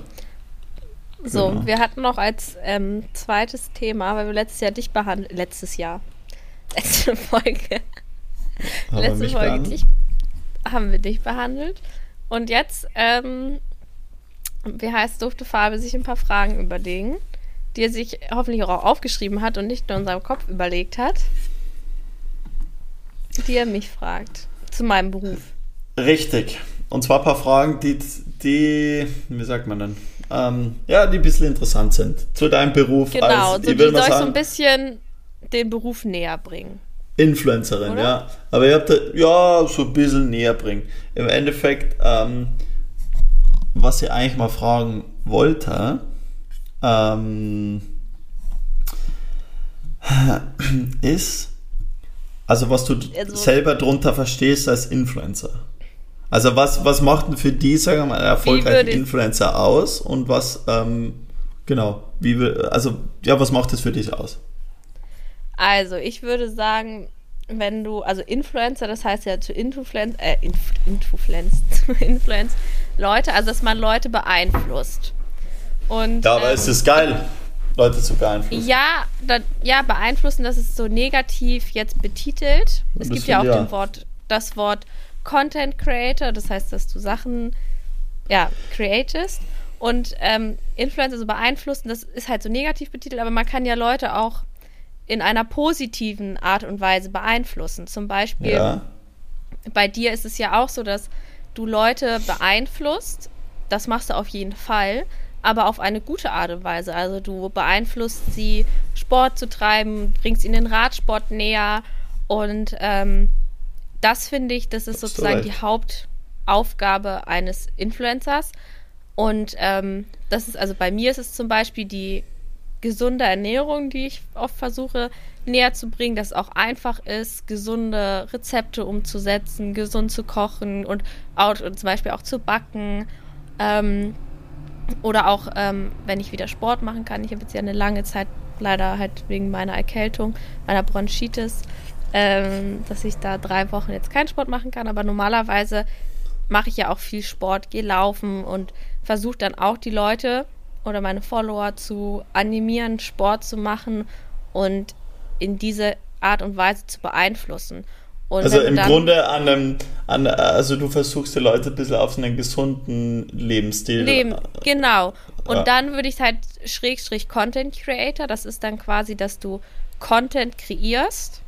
So, Genau. wir hatten noch als ähm, zweites Thema, weil wir letztes Jahr dich behandelt, letztes Jahr, [laughs] letzte Folge, letzte Folge behandelt? dich, haben wir dich behandelt. Und jetzt, ähm, wie heißt, durfte Fabi sich ein paar Fragen überlegen, die er sich hoffentlich auch aufgeschrieben hat und nicht nur in seinem Kopf überlegt hat, die er mich fragt, zu meinem Beruf. Richtig. Und zwar ein paar Fragen, die, die wie sagt man denn? Ähm, ja, die ein bisschen interessant sind. Zu deinem Beruf. Genau, als, so die soll ich so ein bisschen den Beruf näher bringen. Influencerin, Oder? ja. Aber ihr habt ja, so ein bisschen näher bringen. Im Endeffekt, ähm, was ich eigentlich mal fragen wollte, ähm, ist, also was du also, selber drunter verstehst als Influencer. Also was, was macht denn für die, sagen wir mal, einen erfolgreichen Influencer aus und was, ähm, genau, wie, also ja, was macht das für dich aus? Also ich würde sagen, wenn du, also Influencer, das heißt ja zu Influence, äh, Inf, Influence, [laughs] zu Influence Leute, also dass man Leute beeinflusst. Und, Dabei ähm, ist es geil, Leute zu beeinflussen. Ja, da, ja, beeinflussen, das ist so negativ jetzt betitelt. Es gibt ja auch ja. Wort, das Wort Content Creator, das heißt, dass du Sachen ja, createst. Und ähm, Influencer so beeinflussen, das ist halt so negativ betitelt, aber man kann ja Leute auch in einer positiven Art und Weise beeinflussen. Zum Beispiel, ja. bei dir ist es ja auch so, dass du Leute beeinflusst. Das machst du auf jeden Fall, aber auf eine gute Art und Weise. Also du beeinflusst sie, Sport zu treiben, bringst ihnen den Radsport näher. Und ähm, das finde ich, das ist sozusagen die Hauptaufgabe eines Influencers. Und ähm, das ist, also bei mir ist es zum Beispiel die gesunde Ernährung, die ich oft versuche näher zu bringen, dass es auch einfach ist, gesunde Rezepte umzusetzen, gesund zu kochen und, auch, zum Beispiel auch zu backen. Ähm, oder auch, ähm, wenn ich wieder Sport machen kann. Ich habe jetzt ja eine lange Zeit leider halt wegen meiner Erkältung, meiner Bronchitis, ähm, dass ich da drei Wochen jetzt keinen Sport machen kann. Aber normalerweise mache ich ja auch viel Sport, gehe laufen und versuche dann auch die Leute oder meine Follower zu animieren, Sport zu machen und in diese Art und Weise zu beeinflussen. Und also im Grunde an einem, an, also du versuchst die Leute ein bisschen auf einen gesunden Lebensstil. Leben, genau. Und ja. dann würde ich halt Schrägstrich Content Creator, das ist dann quasi, dass du Content kreierst.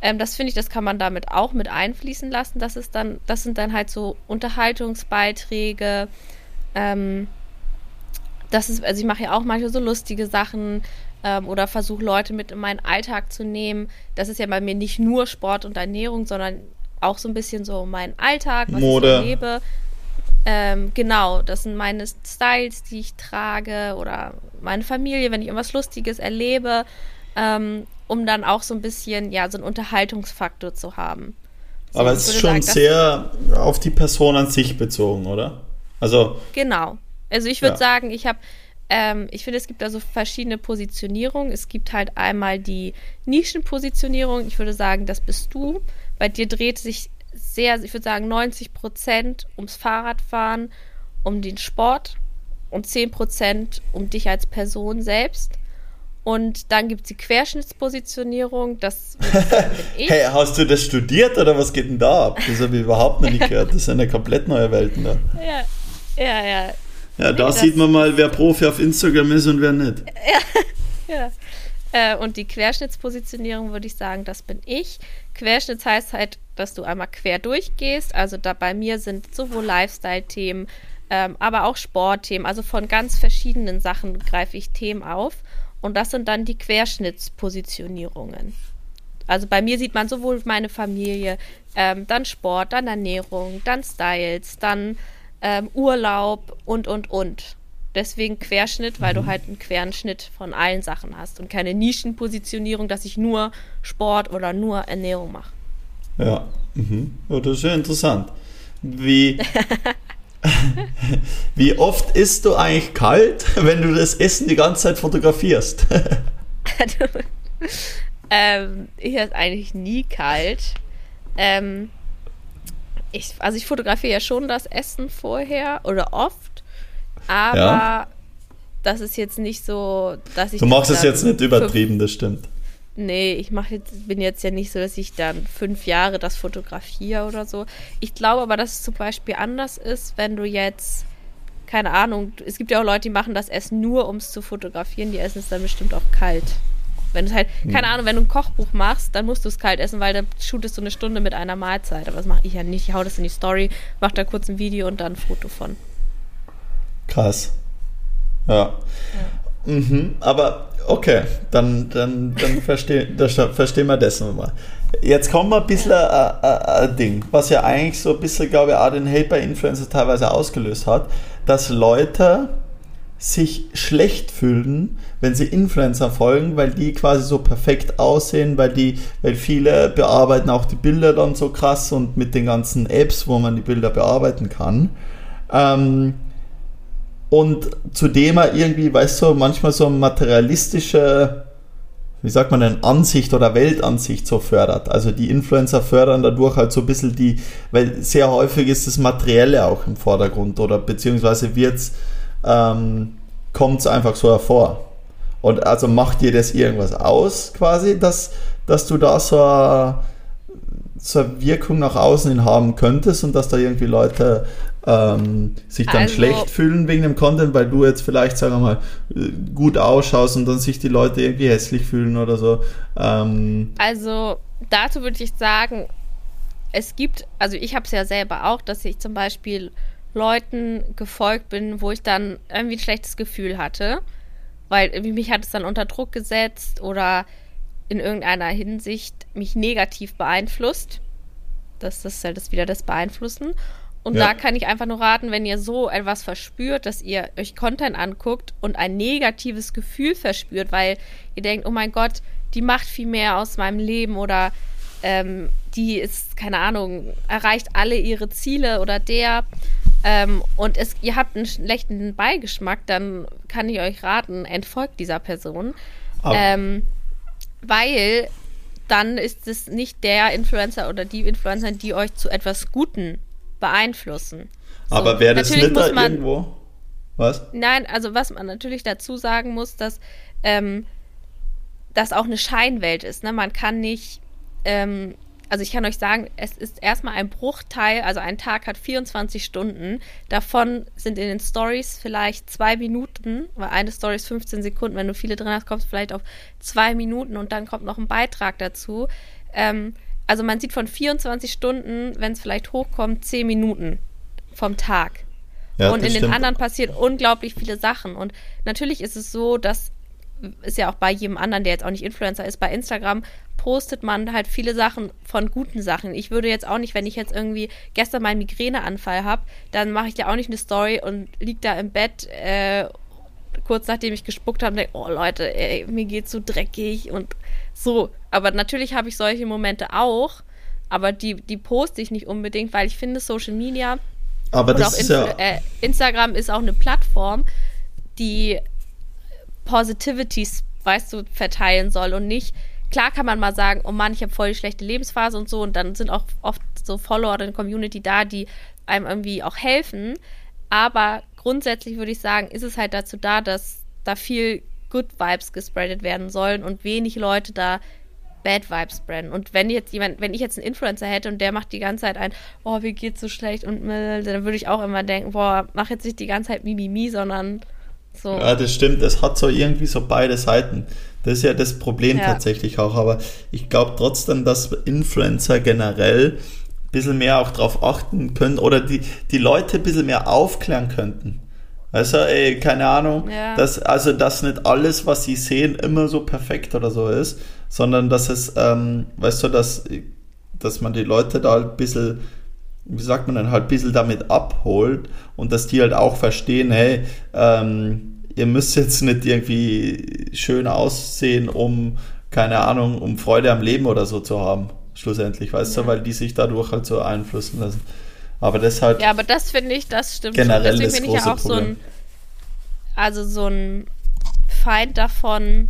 Ähm, das finde ich, das kann man damit auch mit einfließen lassen. Das ist dann, das sind dann halt so Unterhaltungsbeiträge, ähm, das ist, also ich mache ja auch manchmal so lustige Sachen ähm, oder versuche Leute mit in meinen Alltag zu nehmen. Das ist ja bei mir nicht nur Sport und Ernährung, sondern auch so ein bisschen so mein Alltag, was Mode. ich so erlebe. Ähm, genau, das sind meine Styles, die ich trage oder meine Familie, wenn ich irgendwas Lustiges erlebe, ähm, um dann auch so ein bisschen, ja, so einen Unterhaltungsfaktor zu haben. So, Aber es ist schon sagen, sehr auf die Person an sich bezogen, oder? Also. Genau. Also ich würde ja. sagen, ich habe, ähm, ich finde, es gibt da so verschiedene Positionierungen. Es gibt halt einmal die Nischenpositionierung. Ich würde sagen, das bist du. Bei dir dreht sich sehr, ich würde sagen, 90 Prozent ums Fahrradfahren, um den Sport und 10 Prozent um dich als Person selbst. Und dann gibt es die Querschnittspositionierung, das [laughs] ich. Hey, hast du das studiert oder was geht denn da ab? Das habe ich überhaupt noch nicht gehört. Das sind ja komplett neue Welten da. Ja, ja, ja. Ja, da sieht man mal, wer Profi auf Instagram ist und wer nicht. Ja, [laughs] ja. Äh, und die Querschnittspositionierung würde ich sagen, das bin ich. Querschnitt heißt halt, dass du einmal quer durchgehst. Also da bei mir sind sowohl Lifestyle-Themen, ähm, aber auch Sportthemen. Also von ganz verschiedenen Sachen greife ich Themen auf. Und das sind dann die Querschnittspositionierungen. Also bei mir sieht man sowohl meine Familie, ähm, dann Sport, dann Ernährung, dann Styles, dann ähm, Urlaub und, und, und. Deswegen Querschnitt, weil mhm. du halt einen queren Schnitt von allen Sachen hast und keine Nischenpositionierung, dass ich nur Sport oder nur Ernährung mache. Ja, mhm. ja das ist ja interessant. Wie, [laughs] wie oft isst du eigentlich kalt, [laughs] wenn du das Essen die ganze Zeit fotografierst? [laughs] ähm, ich esse eigentlich nie kalt. Ähm, ich, also ich fotografiere ja schon das Essen vorher oder oft, aber ja. das ist jetzt nicht so, dass ich. Du machst es jetzt nicht übertrieben, das stimmt. Nee, ich mache jetzt, bin jetzt ja nicht so, dass ich dann fünf Jahre das fotografiere oder so. Ich glaube aber, dass es zum Beispiel anders ist, wenn du jetzt, keine Ahnung, es gibt ja auch Leute, die machen das Essen nur, um es zu fotografieren, die essen es dann bestimmt auch kalt. Wenn du halt, hm. keine Ahnung, wenn du ein Kochbuch machst, dann musst du es kalt essen, weil da shootest du eine Stunde mit einer Mahlzeit. Aber das mache ich ja nicht. Ich hau das in die Story, mach da kurz ein Video und dann ein Foto von. Krass. Ja. ja. Mhm, aber okay, dann, dann, dann verstehen [laughs] versteh wir das nochmal. Jetzt kommen wir ein bisschen ein, ein, ein Ding, was ja eigentlich so ein bisschen, glaube ich, auch den Hate bei Influencers teilweise ausgelöst hat, dass Leute sich schlecht fühlen, wenn sie Influencer folgen, weil die quasi so perfekt aussehen, weil die, weil viele bearbeiten auch die Bilder dann so krass und mit den ganzen Apps, wo man die Bilder bearbeiten kann. Ähm, und zudem irgendwie, weißt du, manchmal so materialistische, wie sagt man denn, Ansicht oder Weltansicht so fördert. Also die Influencer fördern dadurch halt so ein bisschen die, weil sehr häufig ist das Materielle auch im Vordergrund oder beziehungsweise wird's ähm, kommt es einfach so hervor. Und also macht dir das irgendwas aus, quasi, dass, dass du da so eine, so eine Wirkung nach außen hin haben könntest und dass da irgendwie Leute ähm, sich dann also, schlecht fühlen wegen dem Content, weil du jetzt vielleicht, sagen wir mal, gut ausschaust und dann sich die Leute irgendwie hässlich fühlen oder so. Ähm, also dazu würde ich sagen, es gibt, also ich habe es ja selber auch, dass ich zum Beispiel Leuten gefolgt bin, wo ich dann irgendwie ein schlechtes Gefühl hatte, weil irgendwie mich hat es dann unter Druck gesetzt oder in irgendeiner Hinsicht mich negativ beeinflusst. Das ist halt das wieder das Beeinflussen. Und ja. da kann ich einfach nur raten, wenn ihr so etwas verspürt, dass ihr euch Content anguckt und ein negatives Gefühl verspürt, weil ihr denkt, oh mein Gott, die macht viel mehr aus meinem Leben oder ähm, die ist, keine Ahnung, erreicht alle ihre Ziele oder der ähm, und es, ihr habt einen schlechten Beigeschmack, dann kann ich euch raten, entfolgt dieser Person. Ähm, weil dann ist es nicht der Influencer oder die Influencer, die euch zu etwas Guten beeinflussen. So, Aber wäre das nicht da irgendwo? Was? Nein, also was man natürlich dazu sagen muss, dass ähm, das auch eine Scheinwelt ist. Ne? Man kann nicht ähm, also ich kann euch sagen, es ist erstmal ein Bruchteil, also ein Tag hat 24 Stunden. Davon sind in den Stories vielleicht zwei Minuten, weil eine Story ist 15 Sekunden. Wenn du viele drin hast, kommst du vielleicht auf zwei Minuten und dann kommt noch ein Beitrag dazu. Ähm, also man sieht von 24 Stunden, wenn es vielleicht hochkommt, 10 Minuten vom Tag. Ja, und in den anderen passieren unglaublich viele Sachen. Und natürlich ist es so, dass ist ja auch bei jedem anderen, der jetzt auch nicht Influencer ist, bei Instagram postet man halt viele Sachen von guten Sachen. Ich würde jetzt auch nicht, wenn ich jetzt irgendwie gestern meinen Migräneanfall habe, dann mache ich ja auch nicht eine Story und lieg da im Bett äh, kurz nachdem ich gespuckt habe und denke, oh Leute, ey, mir geht's so dreckig und so. Aber natürlich habe ich solche Momente auch, aber die, die poste ich nicht unbedingt, weil ich finde Social Media aber das ist ja äh, Instagram ist auch eine Plattform, die Positivities, weißt du, verteilen soll und nicht, klar kann man mal sagen, oh Mann, ich habe voll die schlechte Lebensphase und so und dann sind auch oft so Follower in der Community da, die einem irgendwie auch helfen, aber grundsätzlich würde ich sagen, ist es halt dazu da, dass da viel Good Vibes gespreadet werden sollen und wenig Leute da Bad Vibes spreaden. Und wenn jetzt jemand, wenn ich jetzt einen Influencer hätte und der macht die ganze Zeit ein, oh, wie geht's so schlecht und dann würde ich auch immer denken, boah, mach jetzt nicht die ganze Zeit Mimimi, sondern so. Ja, das stimmt. Es hat so irgendwie so beide Seiten. Das ist ja das Problem ja. tatsächlich auch. Aber ich glaube trotzdem, dass Influencer generell ein bisschen mehr auch darauf achten können oder die, die Leute ein bisschen mehr aufklären könnten. Also, ey, keine Ahnung, ja. dass, also, dass nicht alles, was sie sehen, immer so perfekt oder so ist, sondern dass es, ähm, weißt du, dass, dass man die Leute da ein bisschen wie sagt man dann, halt ein bisschen damit abholt und dass die halt auch verstehen, hey, ähm, ihr müsst jetzt nicht irgendwie schön aussehen, um, keine Ahnung, um Freude am Leben oder so zu haben, schlussendlich, weißt ja. du, weil die sich dadurch halt so einflussen lassen. Aber das halt. Ja, aber das finde ich, das stimmt generell schon. Deswegen bin ich ja auch Problem. so ein, also so ein Feind davon,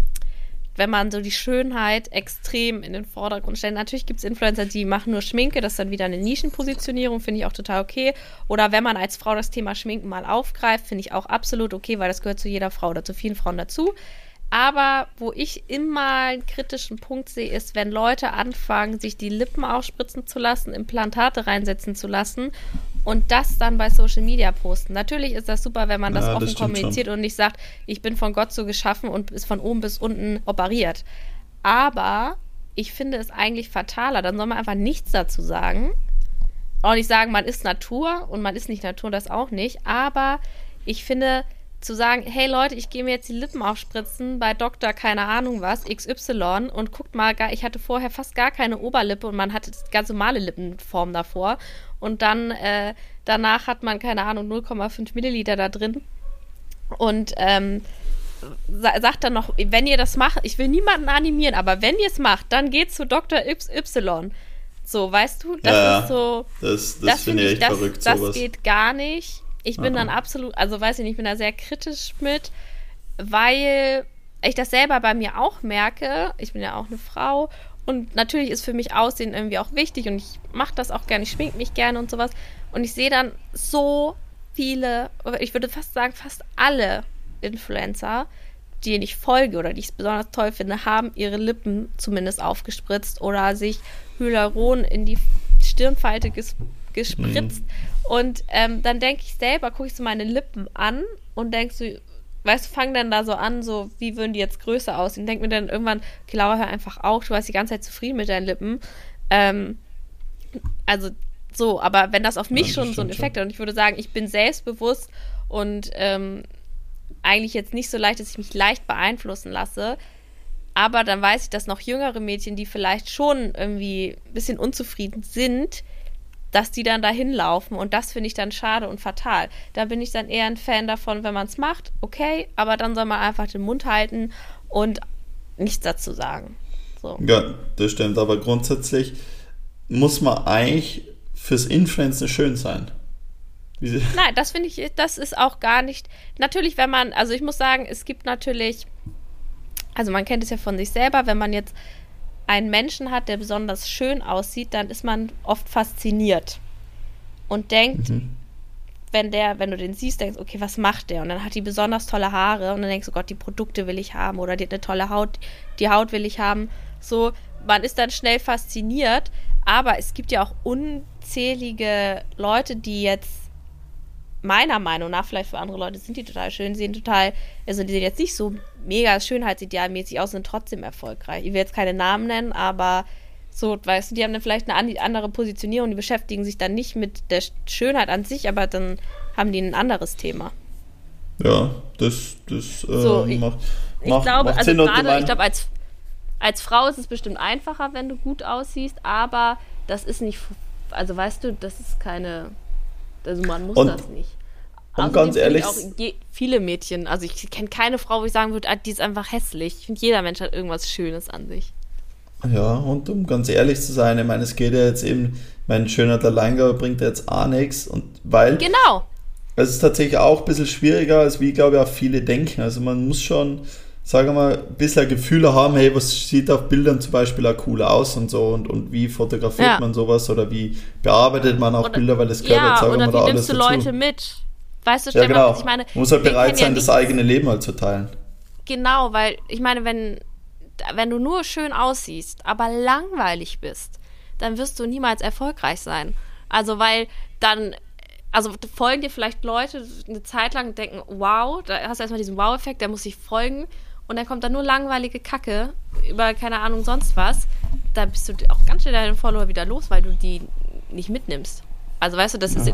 wenn man so die Schönheit extrem in den Vordergrund stellt. Natürlich gibt es Influencer, die machen nur Schminke, das ist dann wieder eine Nischenpositionierung, finde ich auch total okay. Oder wenn man als Frau das Thema Schminken mal aufgreift, finde ich auch absolut okay, weil das gehört zu jeder Frau oder zu vielen Frauen dazu. Aber wo ich immer einen kritischen Punkt sehe, ist, wenn Leute anfangen, sich die Lippen aufspritzen zu lassen, Implantate reinsetzen zu lassen und das dann bei Social Media posten. Natürlich ist das super, wenn man das ja, offen das kommuniziert schon. und nicht sagt, ich bin von Gott so geschaffen und ist von oben bis unten operiert. aber ich finde es eigentlich fataler. Dann soll man einfach nichts dazu sagen. Auch nicht sagen, man ist Natur und man ist nicht Natur, das auch nicht. Aber ich finde, zu sagen, hey Leute, ich gehe mir jetzt die Lippen aufspritzen bei Doktor, keine Ahnung was, XY und guckt mal, ich hatte vorher fast gar keine Oberlippe und man hatte ganz normale Lippenform davor und dann äh, danach hat man, keine Ahnung, 0,5 Milliliter da drin und ähm, sagt dann noch, wenn ihr das macht, ich will niemanden animieren, aber wenn ihr es macht, dann geht zu Dr. XY. So, weißt du, das ja, ist so. Das, das, das finde ich echt das, verrückt. Das sowas. geht gar nicht. Ich bin Aha. dann absolut, also weiß ich nicht, ich bin da sehr kritisch mit, weil ich das selber bei mir auch merke. Ich bin ja auch eine Frau und natürlich ist für mich Aussehen irgendwie auch wichtig und ich mache das auch gerne, ich schmink mich gerne und sowas. Und ich sehe dann so viele, ich würde fast sagen, fast alle Influencer, denen ich folge oder die ich besonders toll finde, haben ihre Lippen zumindest aufgespritzt oder sich Hyaluron in die Stirnfalte ges gespritzt. Mhm. Und ähm, dann denke ich selber, gucke ich so meine Lippen an und denke so, weißt du, fangen dann da so an, so, wie würden die jetzt größer aussehen? Denke mir dann irgendwann, okay, Laura, hör einfach auf, du warst die ganze Zeit zufrieden mit deinen Lippen. Ähm, also so, aber wenn das auf mich ja, das schon so ein Effekt hat und ich würde sagen, ich bin selbstbewusst und ähm, eigentlich jetzt nicht so leicht, dass ich mich leicht beeinflussen lasse, aber dann weiß ich, dass noch jüngere Mädchen, die vielleicht schon irgendwie ein bisschen unzufrieden sind, dass die dann dahin laufen und das finde ich dann schade und fatal. Da bin ich dann eher ein Fan davon, wenn man es macht, okay, aber dann soll man einfach den Mund halten und nichts dazu sagen. So. Ja, das stimmt, aber grundsätzlich muss man eigentlich fürs Influencen schön sein. [laughs] Nein, das finde ich, das ist auch gar nicht. Natürlich, wenn man, also ich muss sagen, es gibt natürlich, also man kennt es ja von sich selber, wenn man jetzt einen Menschen hat, der besonders schön aussieht, dann ist man oft fasziniert und denkt, mhm. wenn der, wenn du den siehst, denkst, okay, was macht der? Und dann hat die besonders tolle Haare und dann denkst du, Gott, die Produkte will ich haben oder die hat eine tolle Haut, die Haut will ich haben. So, man ist dann schnell fasziniert, aber es gibt ja auch unzählige Leute, die jetzt meiner Meinung nach, vielleicht für andere Leute sind die total schön, sehen total, also die sehen jetzt nicht so mega schönheitsidealmäßig aus, sind trotzdem erfolgreich. Ich will jetzt keine Namen nennen, aber so, weißt du, die haben dann vielleicht eine andere Positionierung, die beschäftigen sich dann nicht mit der Schönheit an sich, aber dann haben die ein anderes Thema. Ja, das, das äh, so, ich, macht, ich macht, glaube, macht also Sinn gerade, ich glaube, als, als Frau ist es bestimmt einfacher, wenn du gut aussiehst, aber das ist nicht, also weißt du, das ist keine, also man muss und, das nicht. Und ganz ehrlich. Auch je, viele Mädchen, also ich kenne keine Frau, wo ich sagen würde, ah, die ist einfach hässlich. Ich finde, jeder Mensch hat irgendwas Schönes an sich. Ja, und um ganz ehrlich zu sein, ich meine, es geht ja jetzt eben, mein schöner Alleingabe bringt jetzt auch nichts. Und weil. Genau. Es ist tatsächlich auch ein bisschen schwieriger, als wie, glaube ich, auch viele denken. Also man muss schon, sagen wir mal, ein bisschen Gefühle haben, hey, was sieht auf Bildern zum Beispiel auch cool aus und so und, und wie fotografiert ja. man sowas oder wie bearbeitet man auch oder, Bilder, weil das gehört ja, jetzt, sagen wir mal, da alles dazu. Leute mit? Weißt du, Stefan, ja, genau. was ich meine? Man muss halt bereit sein, ja das eigene Leben halt zu teilen. Genau, weil ich meine, wenn, wenn du nur schön aussiehst, aber langweilig bist, dann wirst du niemals erfolgreich sein. Also, weil dann, also folgen dir vielleicht Leute eine Zeit lang und denken, wow, da hast du erstmal diesen Wow-Effekt, der muss sich folgen und dann kommt da nur langweilige Kacke über, keine Ahnung, sonst was. Da bist du auch ganz schnell deine Follower wieder los, weil du die nicht mitnimmst. Also weißt du, das ist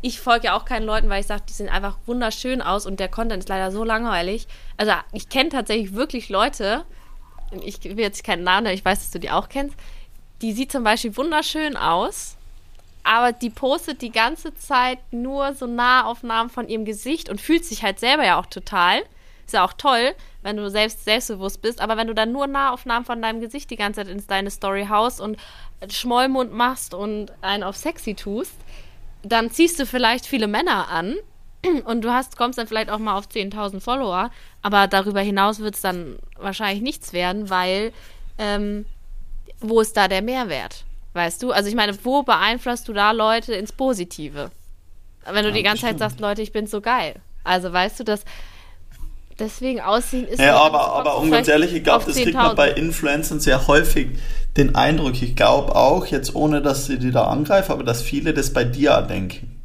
ich folge ja auch keinen Leuten, weil ich sage, die sehen einfach wunderschön aus und der Content ist leider so langweilig. Also ich kenne tatsächlich wirklich Leute, ich will jetzt keinen Namen, aber ich weiß, dass du die auch kennst, die sieht zum Beispiel wunderschön aus, aber die postet die ganze Zeit nur so Nahaufnahmen von ihrem Gesicht und fühlt sich halt selber ja auch total. Ist ja auch toll, wenn du selbst selbstbewusst bist, aber wenn du dann nur Nahaufnahmen von deinem Gesicht die ganze Zeit in deine Story haust und Schmollmund machst und einen auf sexy tust, dann ziehst du vielleicht viele Männer an und du hast, kommst dann vielleicht auch mal auf 10.000 Follower, aber darüber hinaus wird es dann wahrscheinlich nichts werden, weil ähm, wo ist da der Mehrwert? Weißt du? Also ich meine, wo beeinflusst du da Leute ins Positive? Wenn du ja, die ganze Zeit sagst, Leute, ich bin so geil. Also weißt du, dass deswegen Aussehen ist. Ja, aber, aber um ganz ehrlich, ich glaube, das kriegt man bei Influencern sehr häufig den Eindruck. Ich glaube auch, jetzt ohne dass sie die da angreifen, aber dass viele das bei dir denken.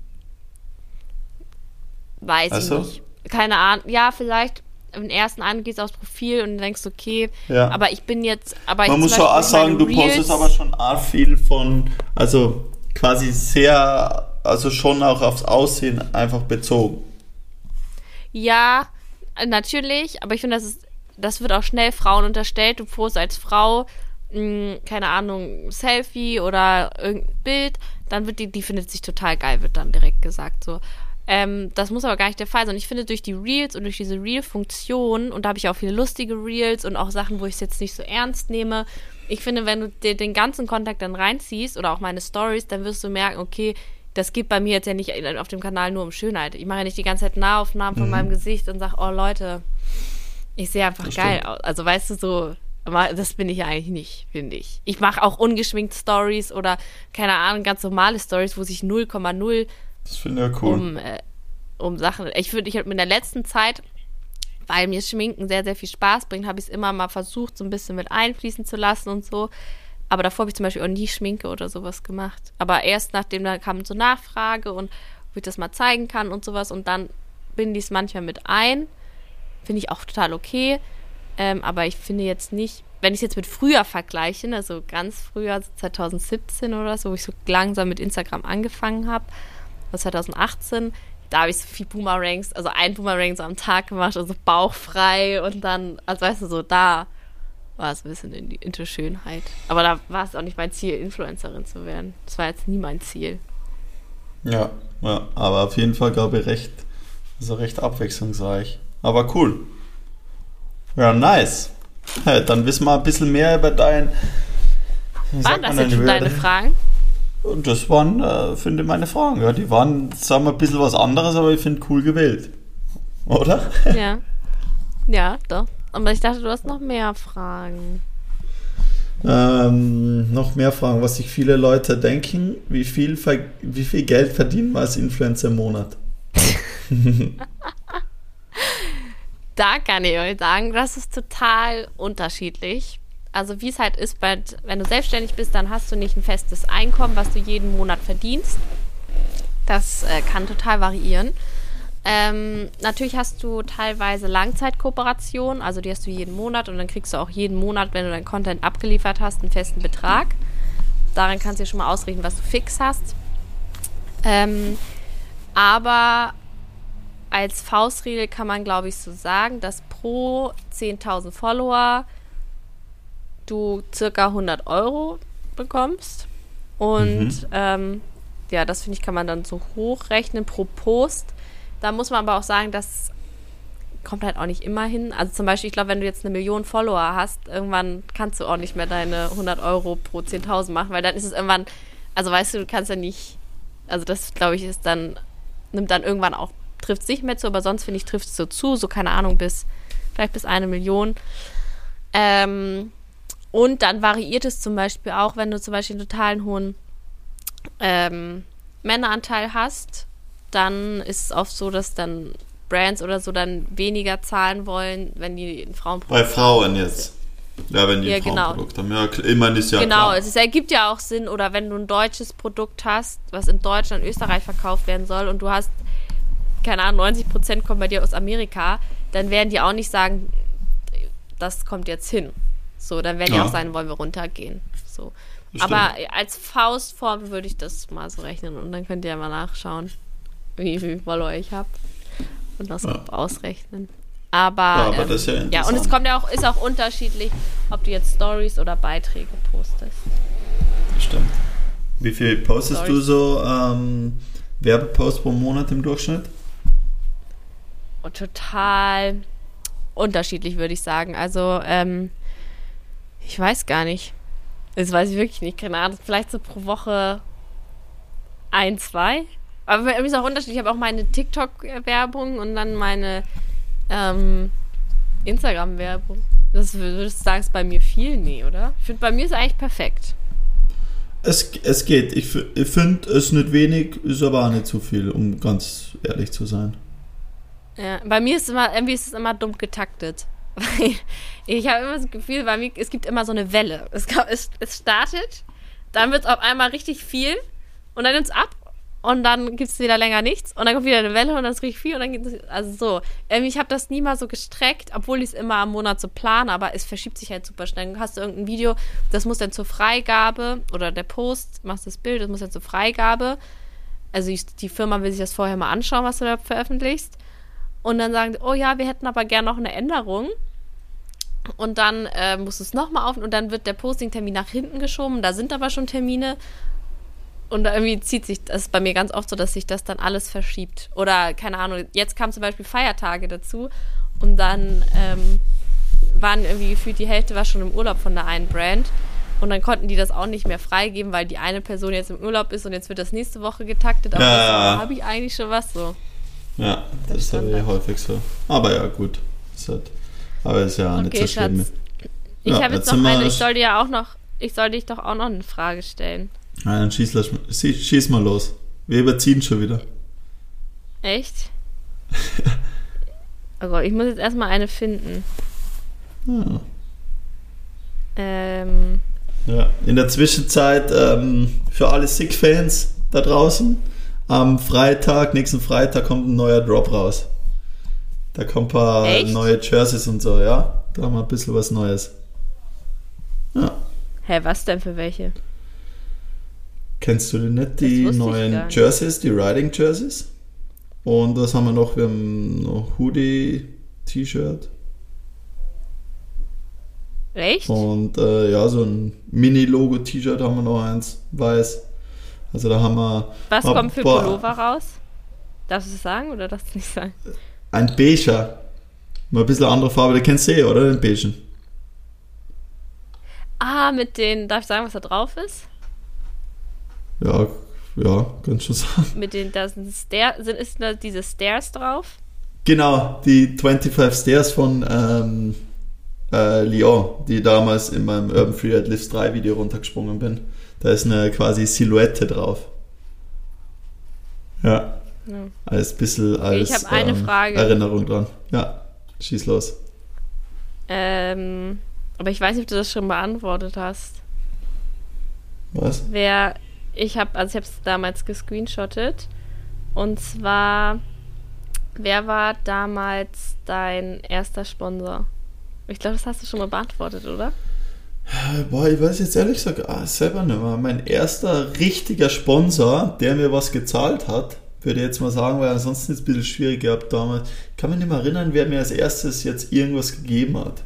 Weiß also? ich nicht. Keine Ahnung. Ja, vielleicht. im ersten an, gehst aufs Profil und denkst, okay, Ja. aber ich bin jetzt, aber Man ich muss schon auch sagen, du Reels- postest aber schon arg viel von, also quasi sehr, also schon auch aufs Aussehen einfach bezogen. Ja, natürlich, aber ich finde, das ist, das wird auch schnell Frauen unterstellt. Du postest als Frau, mh, keine Ahnung, Selfie oder irgendein Bild, dann wird die, die findet sich total geil, wird dann direkt gesagt so. Ähm, das muss aber gar nicht der Fall sein. Ich finde, durch die Reels und durch diese Reel-Funktion, und da habe ich auch viele lustige Reels und auch Sachen, wo ich es jetzt nicht so ernst nehme. Ich finde, wenn du dir den ganzen Kontakt dann reinziehst oder auch meine Stories, dann wirst du merken, okay, das geht bei mir jetzt ja nicht auf dem Kanal nur um Schönheit. Ich mache ja nicht die ganze Zeit Nahaufnahmen von meinem Gesicht und sage, oh Leute, ich sehe einfach Das geil stimmt. aus. Also weißt du so, das bin ich ja eigentlich nicht, finde ich. Ich mache auch ungeschminkt Stories oder keine Ahnung, ganz normale Stories, wo sich 0,0 Das finde ich ja cool. um, äh, um Sachen. Ich würde, ich habe in der letzten Zeit, weil mir Schminken sehr, sehr viel Spaß bringt, habe ich es immer mal versucht, so ein bisschen mit einfließen zu lassen und so. Aber davor habe ich zum Beispiel auch nie Schminke oder sowas gemacht. Aber erst nachdem da kam so Nachfrage und ob ich das mal zeigen kann und sowas und dann binde ich es manchmal mit ein. Finde ich auch total okay. Ähm, aber ich finde jetzt nicht, wenn ich es jetzt mit früher vergleiche, ne, so ganz früher, so 2017 oder so, wo ich so langsam mit Instagram angefangen habe, oder 2018, da habe ich so viel Boomerangs, also ein Boomerang so am Tag gemacht, also bauchfrei und dann, also weißt du, so da war es ein bisschen in die into Schönheit. Aber da war es auch nicht mein Ziel, Influencerin zu werden. Das war jetzt nie mein Ziel. Ja, ja, aber auf jeden Fall glaube ich recht, also recht abwechslungsreich. Aber cool. Ja, nice. Hey, [laughs] dann wissen wir ein bisschen mehr über dein. Waren das jetzt schon deine dein- Fragen? Und das waren, äh, finde ich, meine Fragen. Ja, die waren, sagen wir, ein bisschen was anderes, aber ich finde cool gewählt. Oder? Ja. [laughs] Ja, doch. Aber ich dachte, du hast noch mehr Fragen. Ähm, noch mehr Fragen, was sich viele Leute denken. Wie viel, wie viel Geld verdienen wir als Influencer im Monat? [laughs] Da kann ich euch sagen, das ist total unterschiedlich. Also wie es halt ist, bei, wenn du selbstständig bist, dann hast du nicht ein festes Einkommen, was du jeden Monat verdienst. Das äh, kann total variieren. Ähm, natürlich hast du teilweise Langzeitkooperationen, also die hast du jeden Monat und dann kriegst du auch jeden Monat, wenn du deinen Content abgeliefert hast, einen festen Betrag. Daran kannst du dir schon mal ausrichten, was du fix hast. Ähm, aber als Faustregel kann man, glaube ich, so sagen, dass pro 10.000 Follower du circa 100 Euro bekommst. Und ähm, ja, das finde ich, kann man dann so hochrechnen pro Post. Da muss man aber auch sagen, das kommt halt auch nicht immer hin. Also zum Beispiel, ich glaube, wenn du jetzt eine Million Follower hast, irgendwann kannst du auch nicht mehr deine 100 Euro pro 10.000 machen, weil dann ist es irgendwann, also weißt du, du kannst ja nicht, also das glaube ich ist dann, nimmt dann irgendwann auch, trifft es nicht mehr zu, aber sonst finde ich, trifft es so zu, so keine Ahnung, bis, vielleicht bis eine Million. Ähm, und dann variiert es zum Beispiel auch, wenn du zum Beispiel einen totalen hohen ähm, Männeranteil hast, dann ist es oft so, dass dann Brands oder so dann weniger zahlen wollen, wenn die ein Frauenprodukt Bei Frauen jetzt. Ja, wenn die Ja, ein genau. Frauenprodukt haben. Ja, meine, ist ja genau, klar. es ergibt ja auch Sinn, oder wenn du ein deutsches Produkt hast, was in Deutschland, Österreich verkauft werden soll und du hast, keine Ahnung, 90 Prozent kommen bei dir aus Amerika, dann werden die auch nicht sagen, das kommt jetzt hin. So, dann werden die Ja. auch sagen, wollen wir runtergehen. So. Aber als Faustform würde ich das mal so rechnen und dann könnt ihr mal nachschauen, wie viel Follower ich habe und das Ja. ausrechnen. Aber, Ja, aber ähm, das ist ja ja, und es kommt ja auch, ist auch unterschiedlich, ob du jetzt Stories oder Beiträge postest. Stimmt. Wie viel postest Sorry. du so ähm, Werbepost pro Monat im Durchschnitt? Und total unterschiedlich, würde ich sagen. Also, ähm, ich weiß gar nicht. Das weiß ich wirklich nicht. Keine Ahnung. Vielleicht so pro Woche ein, zwei. Aber mir ist auch unterschiedlich. Ich habe auch meine TikTok-Werbung und dann meine ähm, Instagram-Werbung. Das würdest du sagen, ist bei mir viel? Nee, oder? Ich finde, bei mir ist eigentlich perfekt. Es, es geht. Ich, ich finde es nicht wenig, ist aber auch nicht zu viel, um ganz ehrlich zu sein. Ja, bei mir ist immer, irgendwie ist es immer dumm getaktet. [laughs] Ich habe immer das Gefühl, bei mir, es gibt immer so eine Welle. Es, es, es startet, dann wird es auf einmal richtig viel und dann nimmt es ab und dann gibt es wieder länger nichts und dann kommt wieder eine Welle und dann ist richtig viel und dann geht es, also so. Ähm, ich habe das nie mal so gestreckt, obwohl ich es immer am Monat so plane, aber es verschiebt sich halt super schnell. Dann hast du irgendein Video, das muss dann zur Freigabe oder der Post, machst das Bild, das muss dann zur Freigabe. Also die Firma will sich das vorher mal anschauen, was du da veröffentlichst. Und dann sagen, die, oh ja, wir hätten aber gerne noch eine Änderung. Und dann äh, musst du es nochmal auf und dann wird der Posting-Termin nach hinten geschoben. Da sind aber schon Termine und irgendwie zieht sich das bei mir ganz oft so, dass sich das dann alles verschiebt. Oder keine Ahnung, jetzt kamen zum Beispiel Feiertage dazu und dann ähm, waren irgendwie gefühlt die Hälfte war schon im Urlaub von der einen Brand. Und dann konnten die das auch nicht mehr freigeben, weil die eine Person jetzt im Urlaub ist und jetzt wird das nächste Woche getaktet. Aber Ja. habe ich eigentlich schon was so. Ja, das, ist aber da. häufig so. Aber ja, gut. Ist halt, aber ist ja nicht Okay, so schlimm. Schatz. Ich Ja, habe jetzt noch eine, ich soll dir ja auch noch, ich soll dich doch auch noch eine Frage stellen. Ja, dann schieß, schieß, mal los. Wir überziehen schon wieder. Echt? [laughs] Oh Gott, ich muss jetzt erstmal eine finden. Ja. Ähm, Ja. In der Zwischenzeit ähm, für alle Sick-Fans da draußen, am Freitag, nächsten Freitag kommt ein neuer Drop raus. Da kommen ein paar Echt? neue Jerseys und so, ja. Da haben wir ein bisschen was Neues. Ja. hä, was denn für welche? Kennst du denn nicht die neuen. Jerseys, die Riding Jerseys? Und was haben wir noch? Wir haben noch Hoodie, T-Shirt Echt? und äh, ja, so ein Mini-Logo-T-Shirt haben wir noch eins, weiß. Also da haben wir Was kommt für boah. Pullover raus? Darfst du es sagen oder darfst du nicht sagen? ein Beiger. Mal ein bisschen andere Farbe, den kennst du eh, oder? Den Beigen. Ah, mit den, darf ich sagen, was da drauf ist? Ja, ja, kannst schon sagen. Mit den, da sind, Stair, sind ist da diese Stairs drauf? Genau, die 25 Stairs von ähm, äh, Lyon, die damals in meinem Urban Freeride Lifts 3 Video runtergesprungen bin. Da ist eine quasi Silhouette drauf. Ja, Ja. als bisschen als ich eine ähm, Frage. Erinnerung dran. Ja, schieß los. Ähm, aber ich weiß nicht, ob du das schon beantwortet hast. Was? Wer, ich habe, also ich habe es damals gescreenshottet. Und zwar, wer war damals dein erster Sponsor? Ich glaube, das hast du schon mal beantwortet, oder? Boah, ich weiß jetzt ehrlich gesagt ah, selber nicht mehr. Mein erster richtiger Sponsor, der mir was gezahlt hat, würde ich jetzt mal sagen, weil ansonsten ist es ein bisschen schwierig gehabt damals. Ich kann mich nicht mehr erinnern, wer mir als erstes jetzt irgendwas gegeben hat.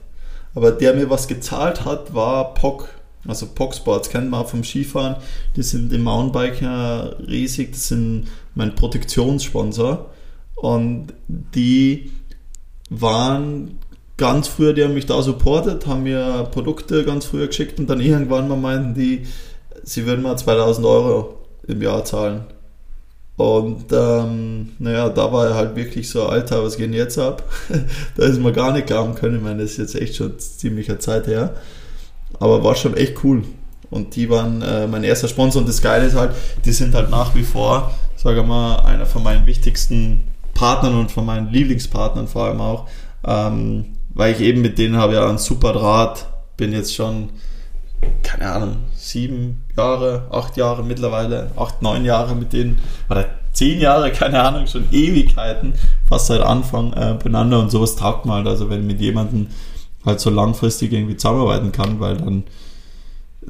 Aber der mir was gezahlt hat, war POC. Also POC Sports kennt man vom Skifahren. Die sind im Mountainbiker riesig. Das sind mein Protektionssponsor. Und die waren ganz früher, die haben mich da supportet, haben mir Produkte ganz früher geschickt und dann irgendwann mal meinten die, sie würden mal 2000 Euro im Jahr zahlen. Und ähm, naja, da war er halt wirklich so, Alter, was geht denn jetzt ab? [laughs] da ist mir gar nicht glauben können. Ich meine, das ist jetzt echt schon ziemlicher Zeit her. Aber war schon echt cool. Und die waren äh, mein erster Sponsor. Und das Geile ist halt, die sind halt nach wie vor, sage mal, einer von meinen wichtigsten Partnern und von meinen Lieblingspartnern vor allem auch. Ähm, weil ich eben mit denen habe ja einen super Draht, bin jetzt schon, keine Ahnung, sieben Jahre, acht Jahre mittlerweile, acht, neun Jahre mit denen, oder zehn Jahre, [laughs] keine Ahnung, schon Ewigkeiten, fast seit Anfang äh, beieinander und sowas taugt man halt, also wenn mit jemandem halt so langfristig irgendwie zusammenarbeiten kann, weil dann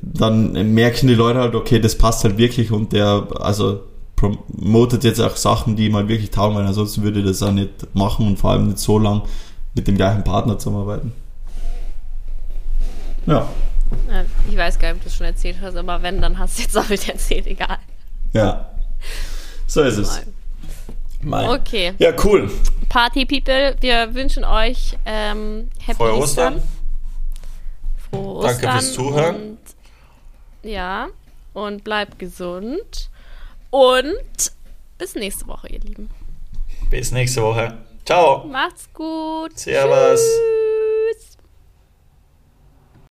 dann merken die Leute halt, okay, das passt halt wirklich und der, also promotet jetzt auch Sachen, die ihm halt wirklich taugen, weil ansonsten würde ich das auch nicht machen und vor allem nicht so lang mit dem gleichen Partner zusammenarbeiten. Ja. Ja, Ich weiß gar nicht, ob du es schon erzählt hast, aber wenn, dann hast du jetzt auch wieder erzählt, egal. Ja. So ist es. Mein. Okay, Ja, cool. Party People, wir wünschen euch ähm, Happy Frohe Ostern. Ostern. Frohe Danke Ostern fürs Zuhören. Und, ja, und bleibt gesund. Und bis nächste Woche, ihr Lieben. Bis nächste Woche. Ciao. Macht's gut. Servus. Tschüss.